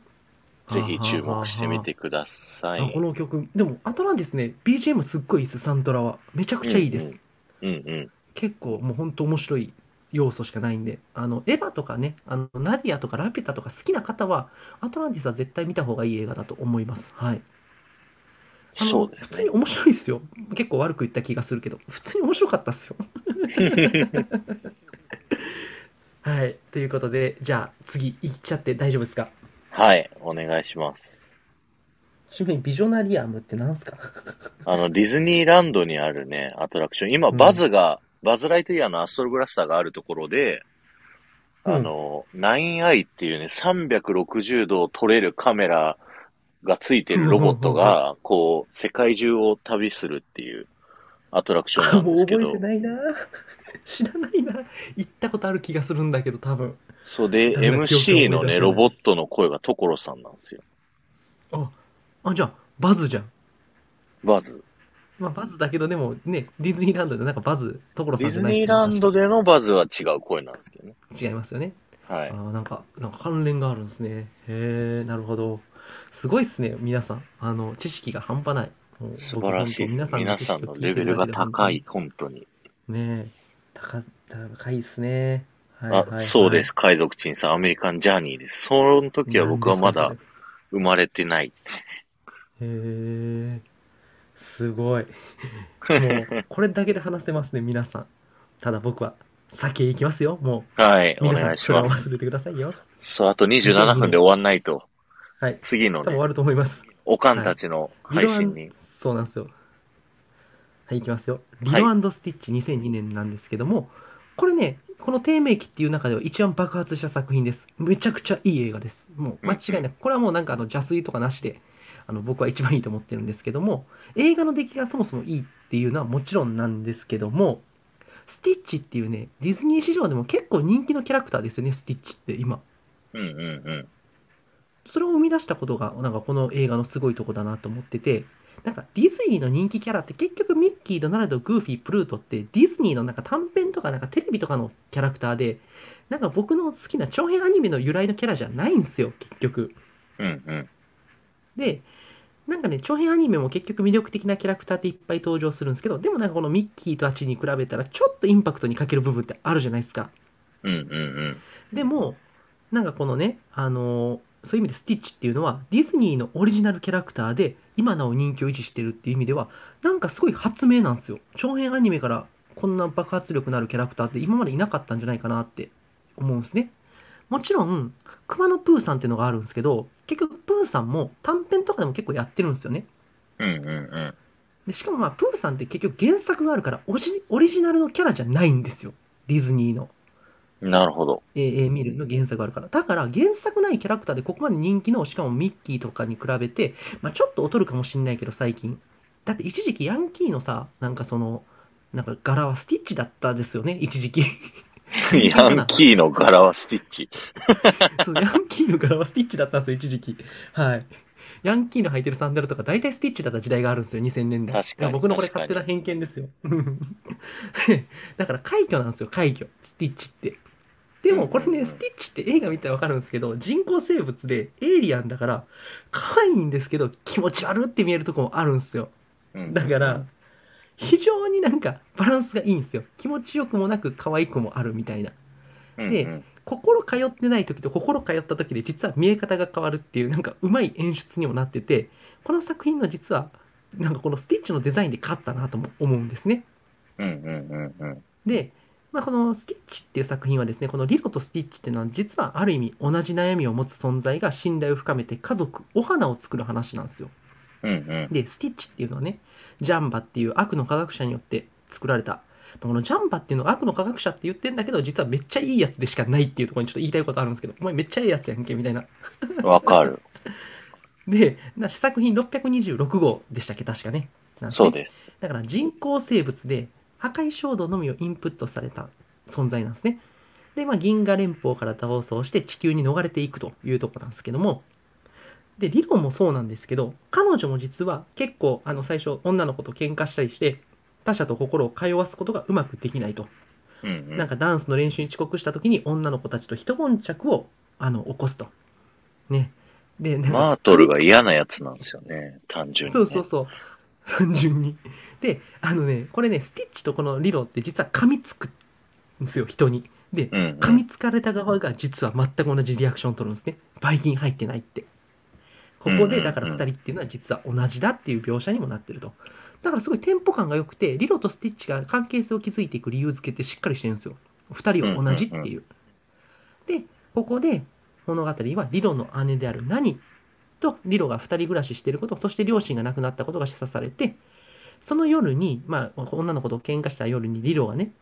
ぜひ注目してみてくださあい。この曲、でもアトランティスね、BGM すっごいいいです、サントラは。めちゃくちゃいいです。うんうん。結構もう本当面白い要素しかないんで、あの、エヴァとかね、あの、ナディアとかラピュタとか好きな方は、アトランティスは絶対見た方がいい映画だと思います。はい。あのそうですね普通に。面白いですよ。結構悪く言った気がするけど、普通に面白かったっすよ。はい。ということで、じゃあ次行っちゃって大丈夫ですか？はい、お願いします。主にビジョナリアムって何すか？あの、ディズニーランドにあるね、アトラクション。今、バズが、バズライトイヤーのアストロブラスターがあるところで、うん。あの、ナインアイっていうね、360度撮れるカメラがついてるロボットが、こう、世界中を旅するっていうアトラクションなんもうですけど。覚えて、ないな知らないな行ったことある気がするんだけど、多分。そうで、MC のね、ロボットの声が所さんなんですよ。あ、あ、じゃあ、バズじゃん。バズ。まあ、バズだけど、でもね、ディズニーランドでなんかバズ、所ディズさんじゃないニーランドででのバズは違う声なんですけどね。違いますよね。はいあ。ーなんか、なんか関連があるんですね。へえ、なるほど。すごいっすね、皆さん。あの、知識が半端ない。素晴らしいです。僕皆さんのレベルが高い、。本当に。ねえ、高高いっすね。はいはいあは、いそうです。。海賊鎮さん、アメリカンジャーニーです。その時は僕はまだ生まれてない。へえ、すごい。もう、これだけで話せますね、皆さん。ただ僕は、先へ行きますよ。もはい、う、お願いします。忘れてくださいよ。そう、あと27分で終わんないと。はい。次のね、多分終わると思います。おかんたちの配信に。そうなんですよ。はい、いきますよ。リはいロスティッチ2002年なんですけども、これね、この低迷期っていう中では一番爆発した作品です。めちゃくちゃいい映画です。もう間違いなく、これはもうなんかあの邪推とかなしで、あの僕は一番いいと思ってるんですけども、映画の出来がそもそもいいっていうのはもちろんなんですけども、スティッチっていうね、ディズニー史上でも結構人気のキャラクターですよね、スティッチって今。うんうんうん。それを生み出したことが、なんかこの映画のすごいとこだなと思ってて、なんかディズニーの人気キャラって結局ミッキー、ドナルド、グーフィー、プルートってディズニーのなんか短編とかなんかテレビとかのキャラクターで、なんか僕の好きな長編アニメの由来のキャラじゃないんですよ、結局。うんうん。で、なんかね、長編アニメも結局魅力的なキャラクターっていっぱい登場するんですけど、でもなんかこのミッキーとあっちに比べたらちょっとインパクトに欠ける部分ってあるじゃないですか。うんうんでも、なんかこのね、あのーそういう意味でスティッチっていうのは、ディズニーのオリジナルキャラクターで、今なお人気を維持してるっていう意味では、なんかすごい発明なんですよ。長編アニメからこんな爆発力のあるキャラクターって今までいなかったんじゃないかなって思うんですね。もちろん、熊野プーさんっていうのがあるんですけど、結局プーさんも短編とかでも結構やってるんですよね。うん。うんうんうん。でしかもまあ、プーさんって結局原作があるからオリジナルのキャラじゃないんですよ。ディズニーの。なるほど。えー、見るの原作があるから。だから、原作ないキャラクターでここまで人気の、しかもミッキーとかに比べて、まあちょっと劣るかもしんないけど、最近。だって一時期ヤンキーのさ、なんかその、なんか柄はスティッチだったですよね、一時期。ヤンキーの柄はスティッチ。そうヤンキーの柄はスティッチだったんですよ、一時期。はい。ヤンキーの履いてるサンダルとか大体スティッチだった時代があるんですよ、2000年代。確かに僕のこれ勝手な偏見ですよ。だから快挙なんですよ、快挙。スティッチって。でもこれね、スティッチって映画見たらわかるんですけど、人工生物でエイリアンだから、可愛いんですけど、気持ち悪って見えるとこもあるんですよ。うんだから、非常になんかバランスがいいんですよ。気持ちよくもなく可愛くもあるみたいな。で心通ってない時と心通った時で実は見え方が変わるっていうなんかうまい演出にもなっててこの作品の実はなんかこのスティッチのデザインで勝ったなとも思うんですねうんうんうんうん。で、まあ、このスティッチっていう作品はですねこのリロとスティッチっていうのは実はある意味同じ悩みを持つ存在が信頼を深めて家族お花を作る話なんですようんうん。でスティッチっていうのはねジャンバっていう悪の科学者によって作られたこのジャンバっていうのは悪の科学者って言ってんだけど実はめっちゃいいやつでしかないっていうところにちょっと言いたいことあるんですけどお前めっちゃいいやつやんけみたいなわかる。でな試作品626号でしたっけ？確かねそうです。だから人工生物で破壊衝動のみをインプットされた存在なんですねで、まあ、銀河連邦から逃走して地球に逃れていくというところなんですけどもで理論もそうなんですけど彼女も実は結構あの最初女の子と喧嘩したりして他者と心を通わすことがうまくできないと、うんうん。なんかダンスの練習に遅刻した時に女の子たちと一悶着をあの起こすとねでマートルが嫌なやつなんですよね。単純に、ね。そうそうそう。単純に。で、あのね、これね、スティッチとこのリロって実は噛みつくんですよ、人に。で、うんうん。噛みつかれた側が実は全く同じリアクションを取るんですね。ばい菌入ってないって。ここで、だから2人っていうのは実は同じだっていう描写にもなってると。だからすごいテンポ感が良くて、リロとスティッチが関係性を築いていく理由付けってしっかりしてるんですよ。2人は同じっていう。で、ここで物語はリロの姉であるナニとリロが2人暮らししていること、そして両親が亡くなったことが示唆されて、その夜に、まあ、女の子と喧嘩した夜にリロがね、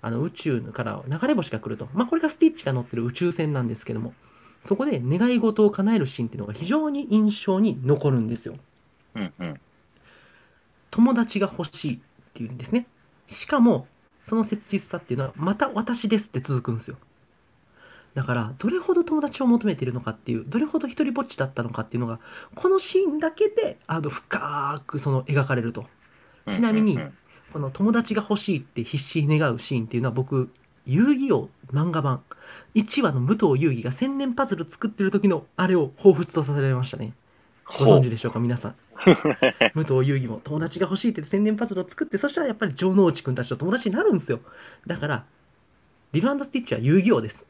あの宇宙から流れ星が来ると。まあ、これがスティッチが乗ってる宇宙船なんですけども、そこで願い事を叶えるシーンっていうのが非常に印象に残るんですよ。うんうん。友達が欲しいっていうんですね。しかも、その切実さっていうのは、また私ですって続くんですよ。だから、どれほど友達を求めているのかっていう、どれほど一人ぼっちだったのかっていうのが、このシーンだけで、あの、深くその描かれると。ちなみにこの友達が欲しいって必死に願うシーンっていうのは僕、遊戯王漫画版、1話の武藤遊戯が千年パズル作ってる時のあれを彷彿とさせられましたね。ご存知でしょうか、皆さん。武藤遊戯も友達が欲しいって千年パズルを作って、そしたらやっぱり城之内くんたちと友達になるんですよ。だから、リルスティッチは遊戯王です。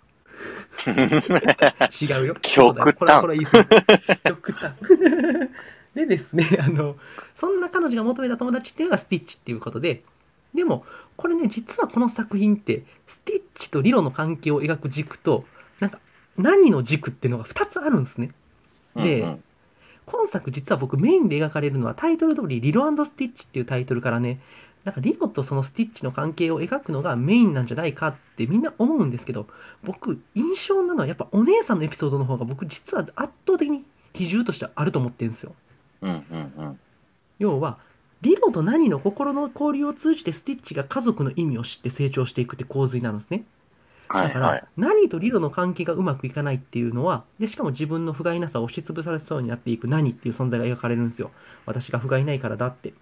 違うよ。極端これはこれはいいですよ。極端。でですね、あの、そんな彼女が求めた友達っていうのがスティッチっていうことで、でも、これね、実はこの作品って、スティッチとリロの関係を描く軸と、なんか、何の軸っていうのが2つあるんですね。でうんうん今作実は僕メインで描かれるのはタイトル通りリロスティッチっていうタイトルからね、なんかリロとそのスティッチの関係を描くのがメインなんじゃないかってみんな思うんですけど、僕、印象なのはやっぱお姉さんのエピソードの方が僕実は圧倒的に比重としてはあると思ってるんですよ。うんうんうん。要は、リロと何の心の交流を通じてスティッチが家族の意味を知って成長していくって構図になるんですね。だから、はいはい。何とリロの関係がうまくいかないっていうのは、で、しかも自分の不甲斐なさを押しつぶされそうになっていく何っていう存在が描かれるんですよ。私が不甲斐ないからだって。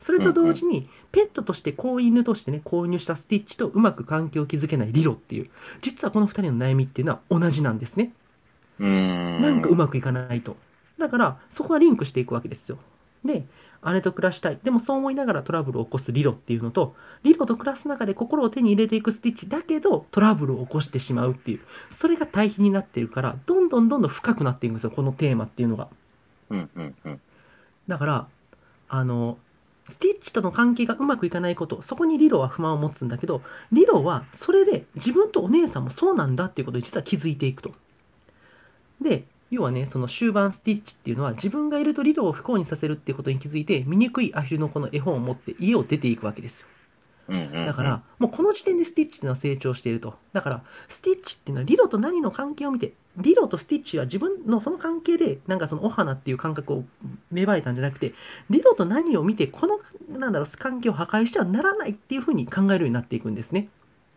それと同時に、ペットとして子犬としてね、購入したスティッチとうまく関係を築けないリロっていう、実はこの二人の悩みっていうのは同じなんですね。うーん。なんかうまくいかないと。だから、そこはリンクしていくわけですよ。で、姉と暮らしたい。でもそう思いながらトラブルを起こすリロっていうのと、リロと暮らす中で心を手に入れていくスティッチだけどトラブルを起こしてしまうっていう、それが対比になっているから、どんどんどんどん深くなっていくんですよ、このテーマっていうのが。うんうんうん。だから、あの、スティッチとの関係がうまくいかないこと、そこにリロは不満を持つんだけど、リロはそれで自分とお姉さんもそうなんだっていうことに実は気づいていくと。で、要はね、その終盤スティッチっていうのは自分がいるとリロを不幸にさせるっていうことに気づいて、醜いアヒルのこの絵本を持って家を出ていくわけですよ。だから、もうこの時点でスティッチっていうのは成長していると。だから、スティッチっていうのはリロと何の関係を見て、リロとスティッチは自分のその関係で、なんかそのお花っていう感覚を芽生えたんじゃなくて、リロと何を見て、この、なんだろう、関係を破壊してはならないっていうふうに考えるようになっていくんですね。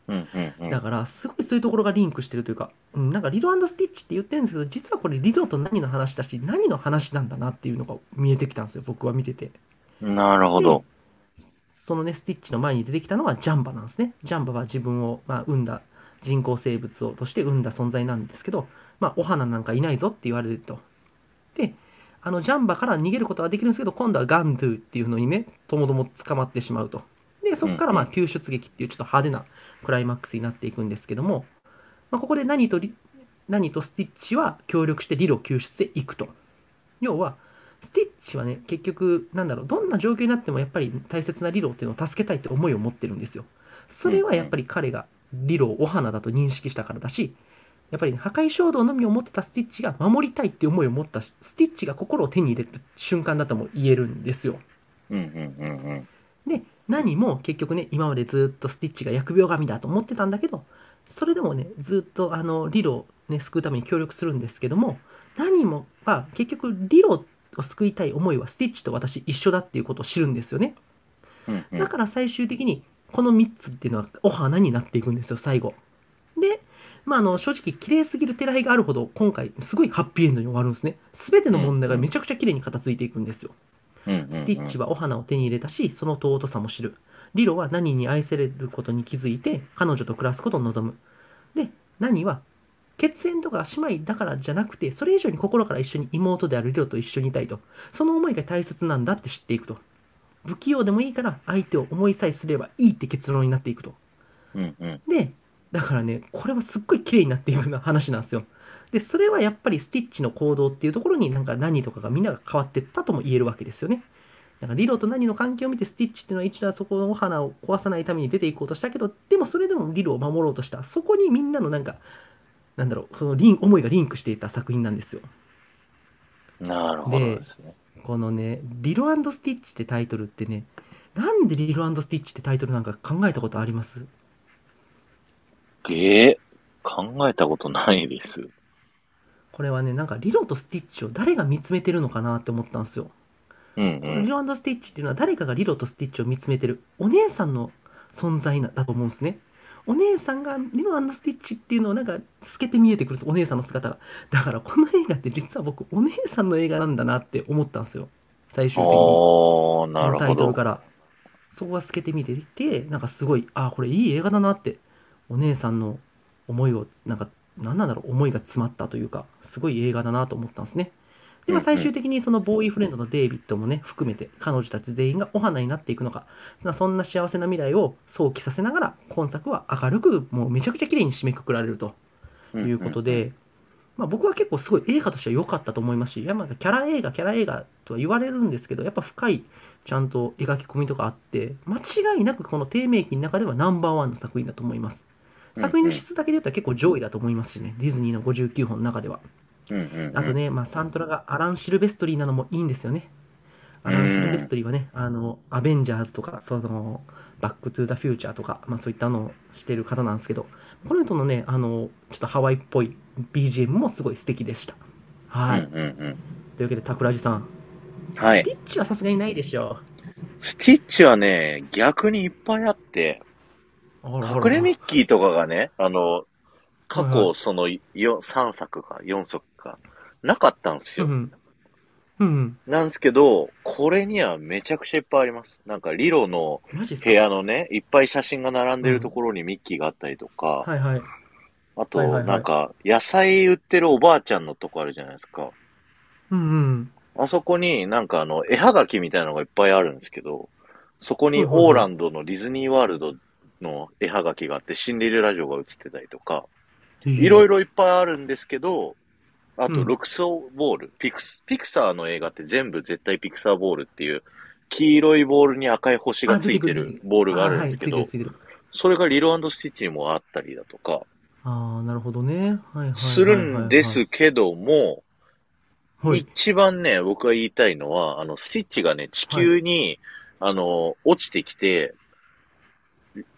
うんうんうん。だから、すごいそういうところがリンクしてるというか、うん、なんかリロスティッチって言ってるんですけど、実はこれリロと何の話だし、何の話なんだなっていうのが見えてきたんですよ、僕は見てて。なるほど。そのね、スティッチの前に出てきたのがジャンバなんですね。ジャンバは自分を、まあ、生んだ人工生物をとして生んだ存在なんですけど、まあ、お花なんかいないぞって言われると。で、あのジャンバから逃げることはできるんですけど、今度はガンドゥっていうのにね、ともども捕まってしまうと。で、そこからまあうん救出劇っていうちょっと派手なクライマックスになっていくんですけども、まあ、ここで何とリ何とスティッチは協力してリロ救出へ行くと。要は、スティッチはね、結局、なんだろう、どんな状況になってもやっぱり大切なリロっていうのを助けたいって思いを持ってるんですよ。それはやっぱり彼がリロをお花だと認識したからだし、やっぱり、ね、破壊衝動のみを持ってたスティッチが守りたいって思いを持ったしスティッチが心を手に入れる瞬間だとも言えるんですよ。うんうんうんうん。で、何も結局ね、今までずっとスティッチが疫病神だと思ってたんだけど、それでもね、ずっとあのリロを、ね、救うために協力するんですけども、何も、まあ、結局リロを救いたい思いはスティッチと私一緒だっていうことを知るんですよね。うんうんだから最終的にこの3つっていうのはお花になっていくんですよ、最後。で、まあ、あの正直綺麗すぎる寺井があるほど今回すごいハッピーエンドに終わるんですね。全ての問題がめちゃくちゃ綺麗に片付いていくんですよ。うんうんうんスティッチはお花を手に入れたし、その尊さも知る。リロは何に愛されることに気づいて、彼女と暮らすことを望む。で、何は、血縁とか姉妹だからじゃなくて、それ以上に心から一緒に妹であるリロと一緒にいたいと。その思いが大切なんだって知っていくと。不器用でもいいから相手を思いさえすればいいって結論になっていくと。うんうんで、だからね、これはすっごい綺麗になっていくような話なんですよ。で、それはやっぱりスティッチの行動っていうところになんか何とかがみんなが変わっていったとも言えるわけですよね。だからリロと何の関係を見てスティッチっていうのは一度はそこのお花を壊さないために出ていこうとしたけど、でもそれでもリロを守ろうとした。そこにみんなのなんか、なんだろう、そのリン思いがリンクしていた作品なんですよ。なるほどですね。このね、リロスティッチってタイトルってね、なんでリロスティッチってタイトルなんか考えたことあります？ええ考えたことないです。これはね、なんかリロとスティッチを誰が見つめてるのかなって思ったんですよ。うんうんリ。ロスティッチっていうのは誰かがリロとスティッチを見つめてるお姉さんの存在なだと思うんですね。お姉さんがリロスティッチっていうのをなんか透けて見えてくるんですお姉さんの姿が。だからこの映画って実は僕お姉さんの映画なんだなって思ったんですよ。最終的に。タ。イトルから。そこが透けて見ていて、なんかすごい、あ、これいい映画だなって。お姉さんの思いを、なんか、なんなんだろう、思いが詰まったというか、すごい映画だなと思ったんですね。で、まあ、最終的にそのボーイフレンドのデイビッドもね、含めて、彼女たち全員がお花になっていくのか、まあそんな幸せな未来を想起させながら、今作は明るく、もうめちゃくちゃ綺麗に締めくくられると。ということで、まあ、僕は結構すごい映画としては良かったと思いますし、いやまあキャラ映画、キャラ映画とは言われるんですけど、やっぱ深いちゃんと描き込みとかあって、間違いなくこの低迷期の中ではナンバーワンの作品だと思います。作品の質だけで言ったら結構上位だと思いますしね、ディズニーの59本の中では。うんうんうんあとね、まあ、サントラがアラン・シルベストリーなのもいいんですよね。アラン・シルベストリーはね、あの、アベンジャーズとか、その、バック・トゥ・ザ・フューチャーとか、まあそういったのをしてる方なんですけど、この人のね、あの、ちょっとハワイっぽい BGM もすごい素敵でした。はい。うんうんうん。というわけで、桜地さん、はい。スティッチはさすがにないでしょスティッチはね、逆にいっぱいあって、隠れミッキーとかがね、あの、過去そのよ3作か4作か、なかったんですよ。うん。うん。なんですけど、これにはめちゃくちゃいっぱいあります。なんかリロの部屋のね、いっぱい写真が並んでるところにミッキーがあったりとか、はいはい。あと、なんか、野菜売ってるおばあちゃんのとこあるじゃないですか。うんうん。あそこになんかあの、絵はがきみたいなのがいっぱいあるんですけど、そこにオーランドのディズニーワールドの絵はがきがあって、シンデレラ城が映ってたりとか、いろいろ。ろいっぱいあるんですけど、あと、うんロクソボール、ピクス、ピクサーの映画って全部絶対ピクサーボールっていう、黄色いボールに赤い星がついてるボールがあるんですけどそれがリロスティッチにもあったりだとか、ああ、なるほどね。はいはいはいはい。するんですけども、はい。一番ね、僕が言いたいのは、あの、スティッチがね、地球に、あの、落ちてきて、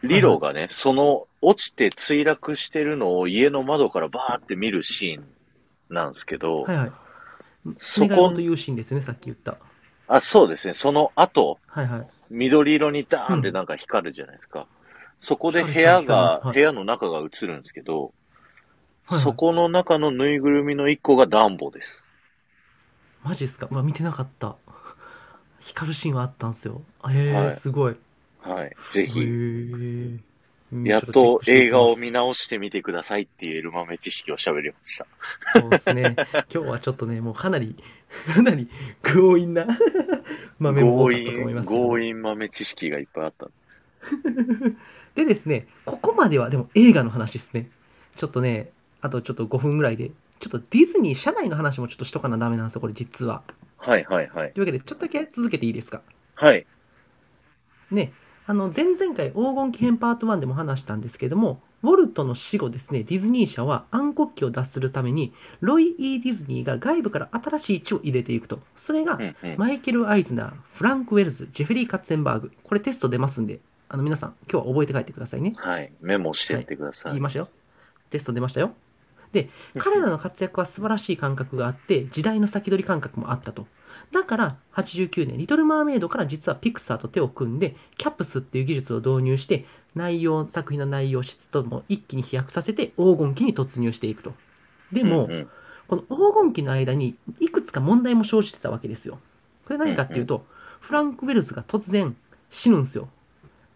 リロがね、その、落ちて墜落してるのを家の窓からバーって見るシーンなんですけど、はいはい。そこ願いうシーンですよね、さっき言った。あ、そうですね、その後、はいはい。緑色にダーンってなんか光るじゃないですか。そこで部屋が、はい部屋の中が映るんですけど、はいはいそこの中のぬいぐるみの一個がダンボです。マジですか？まあ見てなかった。光るシーンはあったんですよ。へえ、はいすごい。はい。ぜへひ、やっと映画を見直してみてくださいっていうエルマメ知識を喋りました。そうですね。今日はちょっとね、もうかなり、かなり強引な 豆も多強かったと思い引、ますけど。強引豆知識がいっぱいあった。でですね、ここまではでも映画の話ですね。ちょっとね、あとちょっと5分ぐらいで、ちょっとディズニー社内の話もちょっとしとかなダメなんですよ、これ実は。はいはいはい。というわけで、ちょっとだけ続けていいですか？はい。ね、あの前々回黄金期編パート1でも話したんですけども、ウォルトの死後ですね、ディズニー社は暗黒期を脱するために、ロイ・イー・ディズニーが外部から新しい血を入れていくと。それが。マイケル・アイズナー、フランク・ウェルズ、ジェフリー・カッツェンバーグ。これテスト出ますんで、あの皆さん、今日は覚えて帰ってくださいね。はい。メモしてってください。言いましたよ。テスト出ましたよ。で、彼らの活躍は素晴らしい感覚があって、時代の先取り感覚もあったと。だから、89年、リトル・マーメイドから実はピクサーと手を組んで、キャップスっていう技術を導入して、内容、作品の内容、質とも一気に飛躍させて、黄金期に突入していくと。でも、うんうんこの黄金期の間にいくつか問題も生じてたわけですよ。これ何かっていうと、フランク・ウェルズが突然死ぬんですよ。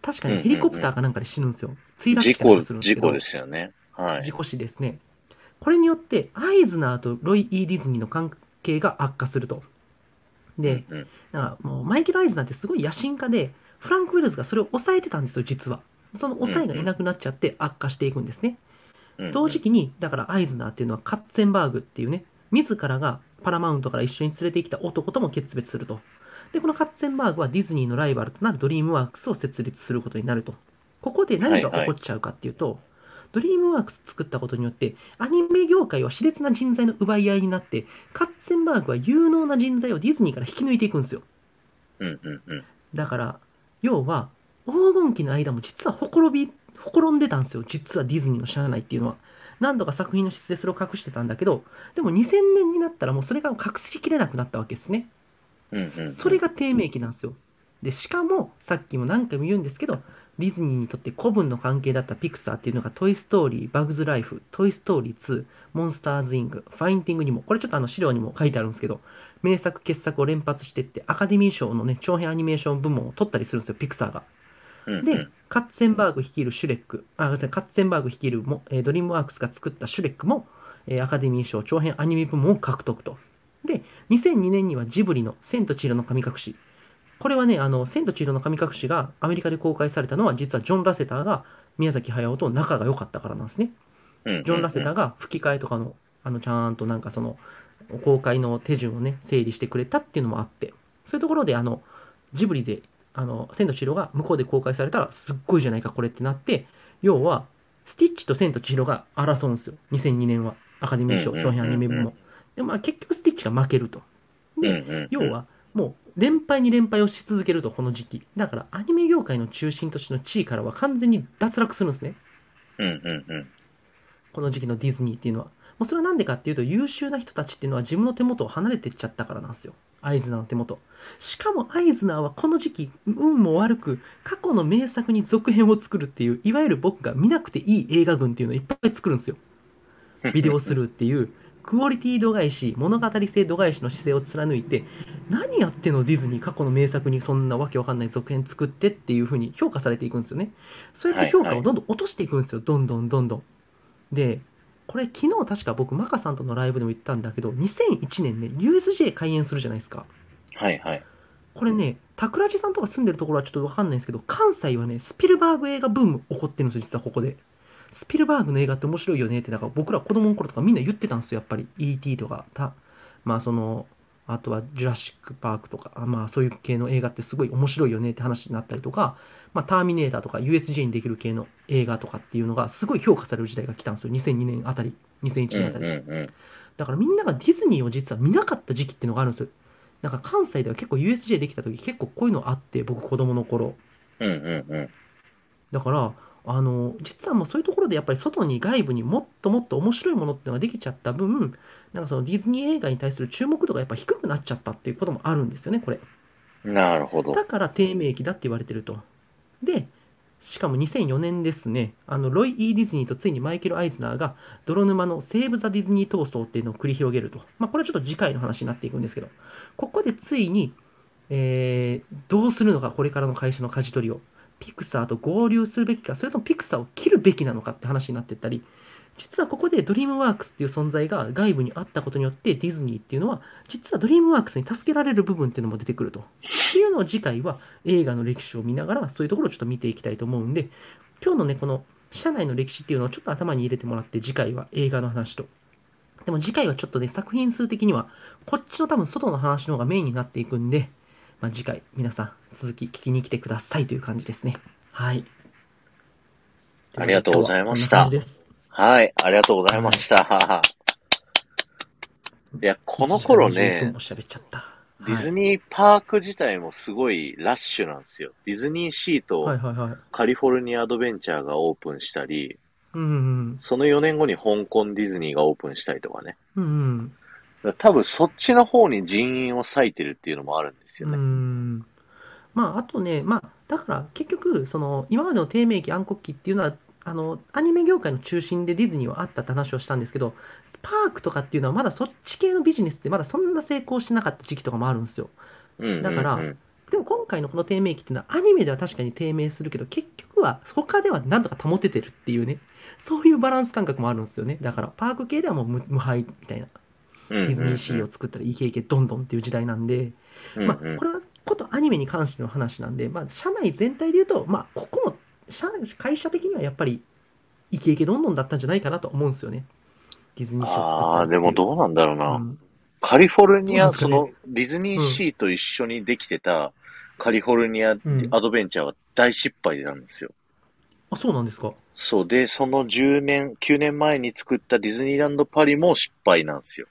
確かにヘリコプターかなんかで死ぬんですよ。墜落するん、です。事故ですよね。はい。事故死ですね。これによって、アイズナーとロイ・イー・ディズニーの関係が悪化すると。で、うんなんかもうマイケル・アイズナーってすごい野心家で、フランク・ウェルズがそれを抑えてたんですよ、実は。その抑えがいなくなっちゃって悪化していくんですね。うん同時期に、だからアイズナーっていうのはカッツェンバーグっていうね、自らがパラマウントから一緒に連れてきた男とも決別すると。で、このカッツェンバーグはディズニーのライバルとなるドリームワークスを設立することになると。ここで何が起こっちゃうかっていうと、ドリームワークス作ったことによって、アニメ業界は熾烈な人材の奪い合いになって、カッツェンバーグは有能な人材をディズニーから引き抜いていくんですよ。うんうんうん。だから、要は、黄金期の間も実はほころび、ほころんでたんですよ。実はディズニーの社内っていうのは。なんとか作品の質でそれを隠してたんだけど、でも2000年になったらもうそれが隠しきれなくなったわけですね。うんうんうん。それが低迷期なんですよ。で、しかも、さっきも何回も言うんですけど、ディズニーにとって子分の関係だったピクサーっていうのが、トイ・ストーリー、バグズ・ライフ、トイ・ストーリー2、モンスターズ・インク、ファインディング・ニモ、これちょっとあの資料にも書いてあるんですけど、名作、傑作を連発してって、アカデミー賞のね、長編アニメーション部門を取ったりするんですよ、ピクサーが。うんうんで、カッツェンバーグ率いるシュレック、あ、ごめんなさいカッツェンバーグ率いるも、えードリームワークスが作ったシュレックも、えーアカデミー賞長編アニメ部門を獲得と。で、2002年にはジブリの千と千尋の神隠し。これはね、あの、千と千尋の神隠しがアメリカで公開されたのは、実はジョン・ラセターが宮崎駿と仲が良かったからなんですね。ジョン・ラセターが吹き替えとかの、あの、ちゃんとなんかその、公開の手順をね、整理してくれたっていうのもあって、そういうところで、あの、ジブリで、あの、千と千尋が向こうで公開されたら、すっごいじゃないか、これってなって、要は、スティッチと千と千尋が争うんですよ。2002年は。アカデミー賞、長編アニメ部門。で、まあ結局スティッチが負けると。で、要は、もう、連敗に連敗をし続けると、この時期。だから、アニメ業界の中心としての地位からは完全に脱落するんですね。うんうんうん。この時期のディズニーっていうのは。もうそれはなんでかっていうと、優秀な人たちっていうのは自分の手元を離れてっちゃったからなんですよ。アイズナーの手元。しかもアイズナーはこの時期、運も悪く、過去の名作に続編を作るっていう、いわゆる僕が見なくていい映画群っていうのをいっぱい作るんですよ。ビデオスルーっていう、クオリティ度外視、物語性度外視の姿勢を貫いて、何やってんのディズニー過去の名作にそんなわけわかんない続編作ってっていう風に評価されていくんですよね。そうやって評価をどんどん落としていくんですよ。どんどんどんどん。で、これ昨日確か僕、マカさんとのライブでも言ったんだけど、2001年ね、USJ 開園するじゃないですか。はいはい。これね、桜地さんとか住んでるところはちょっとわかんないんですけど、関西はね、スピルバーグ映画ブーム起こってるんですよ、実はここで。スピルバーグの映画って面白いよねって、だから僕ら子供の頃とかみんな言ってたんですよ、やっぱり。E.T. とか、たまあその、あとはジュラシック・パークとか、あまあそういう系の映画ってすごい面白いよねって話になったりとか、まあターミネーターとか USJ にできる系の映画とかっていうのがすごい評価される時代が来たんですよ、2002年あたり、2001うんうん年あたり。うん。だからみんながディズニーを実は見なかった時期っていうのがあるんですよ。だから関西では結構 USJ できた時結構こういうのあって、僕子供の頃。うんうんうん。だから、あの、実はもうそういうところでやっぱり外に外部にもっともっと面白いものっていうのができちゃった分、なんかそのディズニー映画に対する注目度がやっぱ低くなっちゃったっていうこともあるんですよね、これ。なるほど。だから低迷期だって言われてると。で、しかも2004年ですね、あのロイ・イー・ディズニーとついにマイケル・アイズナーが泥沼のセーブ・ザ・ディズニー闘争っていうのを繰り広げると。まあ、これはちょっと次回の話になっていくんですけど、ここでついに、えーどうするのか、これからの会社の舵取りを。ピクサーと合流するべきか、それともピクサーを切るべきなのかって話になってったり、実はここでドリームワークスっていう存在が外部にあったことによってディズニーっていうのは実はドリームワークスに助けられる部分っていうのも出てくると。っていうのを次回は映画の歴史を見ながらそういうところをちょっと見ていきたいと思うんで今日のねこの社内の歴史っていうのをちょっと頭に入れてもらって次回は映画の話と。でも次回はちょっとね作品数的にはこっちの多分外の話の方がメインになっていくんで、まあ、次回皆さん続き聞きに来てくださいという感じですね。はい。ありがとうございましたはい、ありがとうございました。いや、この頃1時間20分ね。ディズニーパーク自体もすごいラッシュなんですよ。ディズニーシーはいとはいはいはい。カリフォルニアアドベンチャーがオープンしたり、うんうんその4年後に香港ディズニーがオープンしたりとかね。うん。うん多分そっちの方に人員を割いてるっていうのもあるんですよね。ん。まあ、あとね、まあ、だから結局、その、今までの低迷期、暗黒期っていうのは、あの、アニメ業界の中心でディズニーはあったって話をしたんですけど、パークとかっていうのはまだそっち系のビジネスってまだそんな成功してなかった時期とかもあるんですよ。だからでも今回のこの低迷期っていうのはアニメでは確かに低迷するけど、結局は他ではなんとか保ててるっていうね、そういうバランス感覚もあるんですよね。だからパーク系ではもう無無敗みたいな。デディズニーシーを作ったらイケイケどんどんっていう時代なんで、まあ、これはことアニメに関しての話なんで、まあ、社内全体で言うと、まあ、ここも社会社的にはやっぱりイケイケどんどんだったんじゃないかなと思うんですよね。ディズニーシーを作ったああ、でもうどうなんだろうな。ん、カリフォルニア、ねその、ディズニーシーと一緒にできてたカリフォルニアんアドベンチャーは大失敗なんですよ。あ、そうなんですか。そう。で、その10年、9年前に作ったディズニーランドパリも失敗なんですよ。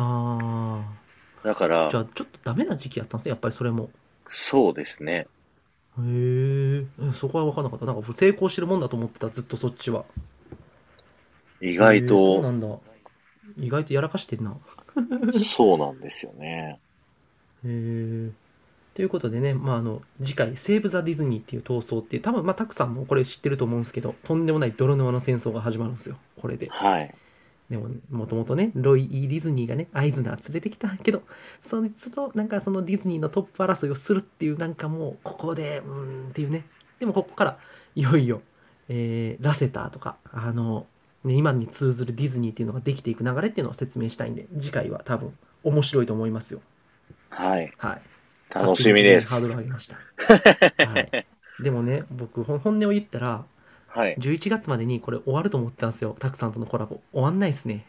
あだかあ、じゃあら、ちょっとダメな時期やったんですね、やっぱりそれも。そうですね。へえ、そこは分からなかった。なんか成功してるもんだと思ってた、ずっとそっちは。意外へえそうなと、んだ。意外とやらかしてんな。そうなんですよね。へえ。ということでね、まあ、あの次回、セーブ・ザ・ディズニーっていう闘争っていう、多分まあ、たくさんもこれ知ってると思うんですけど、とんでもない泥沼の戦争が始まるんですよ、これで。はい。でも、もともとね、ロイ・イー・ディズニーがね、アイズナー連れてきたけど、そいつとなんかそのディズニーのトップ争いをするっていう、なんかもう、ここで、うーんっていうね。でも、ここから、いよいよ、えーラセターとか、あの、ね、今に通ずるディズニーっていうのができていく流れっていうのを説明したいんで、次回は多分、面白いと思いますよ。はい。はい。楽しみですハー。ドル上げました。はい。でもね、僕、本音を言ったら、はい。11月までにこれ終わると思ってたんですよ。たくさんとのコラボ。終わんないですね。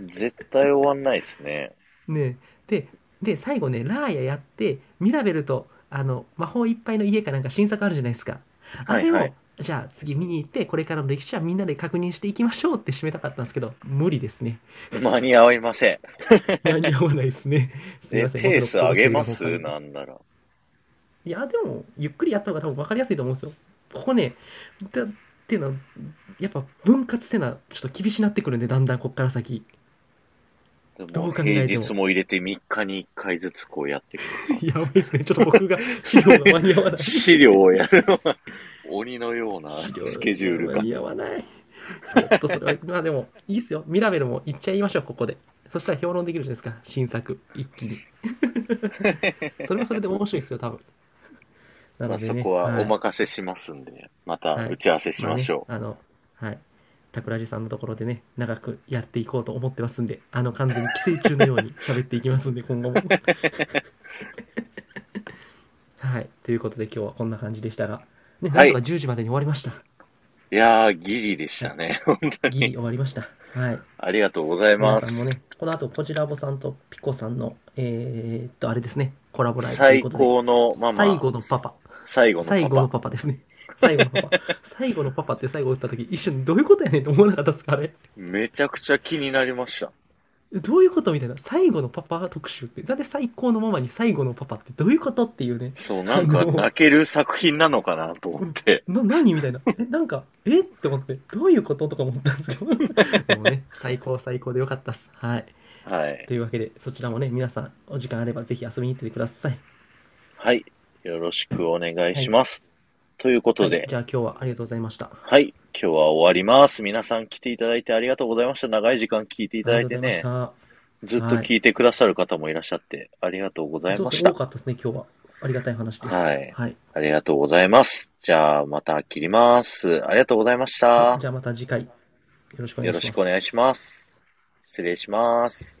絶対終わんないですね。ねで、で、最後ね、ラーヤやって、ミラベルと、あの、魔法いっぱいの家かなんか新作あるじゃないですか。あれを、はいはいじゃあ次見に行って、これからの歴史はみんなで確認していきましょうって締めたかったんですけど、無理ですね。間に合いません。間に合わないですね。すいえません。ペース上げます？なんなら。いや、でも、ゆっくりやった方が多分分かりやすいと思うんですよ。ここね、だっていうのは、やっぱ分割ってのはちょっと厳しくなってくるんで、だんだんこっから先。でどうも考えても平日も入れて3日に1回ずつこうやっていく。やばいですね。ちょっと僕が資料が間に合わない。資料をやるのが鬼のような資料スケジュールが間。に合わない。ちょっとそれは、まあでも、いいっすよ。ミラベルも行っちゃいましょう、ここで。そしたら評論できるじゃないですか。新作、一気に。それはそれで面白いですよ、多分。なまあ、のでね。そこはおはい任せしますんで、またはい打ち合わせしましょう。まあね、あの、はい。桜地さんのところでね、長くやっていこうと思ってますんで、あの、完全に寄生虫のように 喋っていきますんで、今後も。はい。ということで今日はこんな感じでしたが、ね、はないんとか10時までに終わりました。いやー、ギリでしたね。本当ギリに。終わりました。はい。ありがとうございます皆さん。もね、この後、こちらぼさんとピコさんの、えーっと、あれですね、コラボライブ最高のママ。最後のパパ。最後のパパ。最後のパパですね。最後のパパ。最後のパパって最後打った時一瞬どういうことやねんと思わなかったですかあれ？めちゃくちゃ気になりました。どういうことみたいな。最後のパパ特集って。なんで最高のママに最後のパパってどういうことっていうね。そう、なんか泣ける作品なのかなと思って。な、何みたいな。え、なんか、えって思って、どういうこととか思ったんですけど。でもね、最高最高でよかったっす。はい。はい。というわけで、そちらもね、皆さん、お時間あればぜひ遊びに行っててください。はい。よろしくお願いします。ということで、はいじゃあ今日はありがとうございました。はい。今日は終わります。皆さん来ていただいてありがとうございました。長い時間聞いていただいてね、あずっと聞いてくださる方もいらっしゃって、ありがとうございましそうそうた。多かったですね、今日は。ありがたい話です。はいはい。ありがとうございます。じゃあ、また切ります。ありがとうございました。じゃあまた次回、よ。よろしくお願いします。失礼します。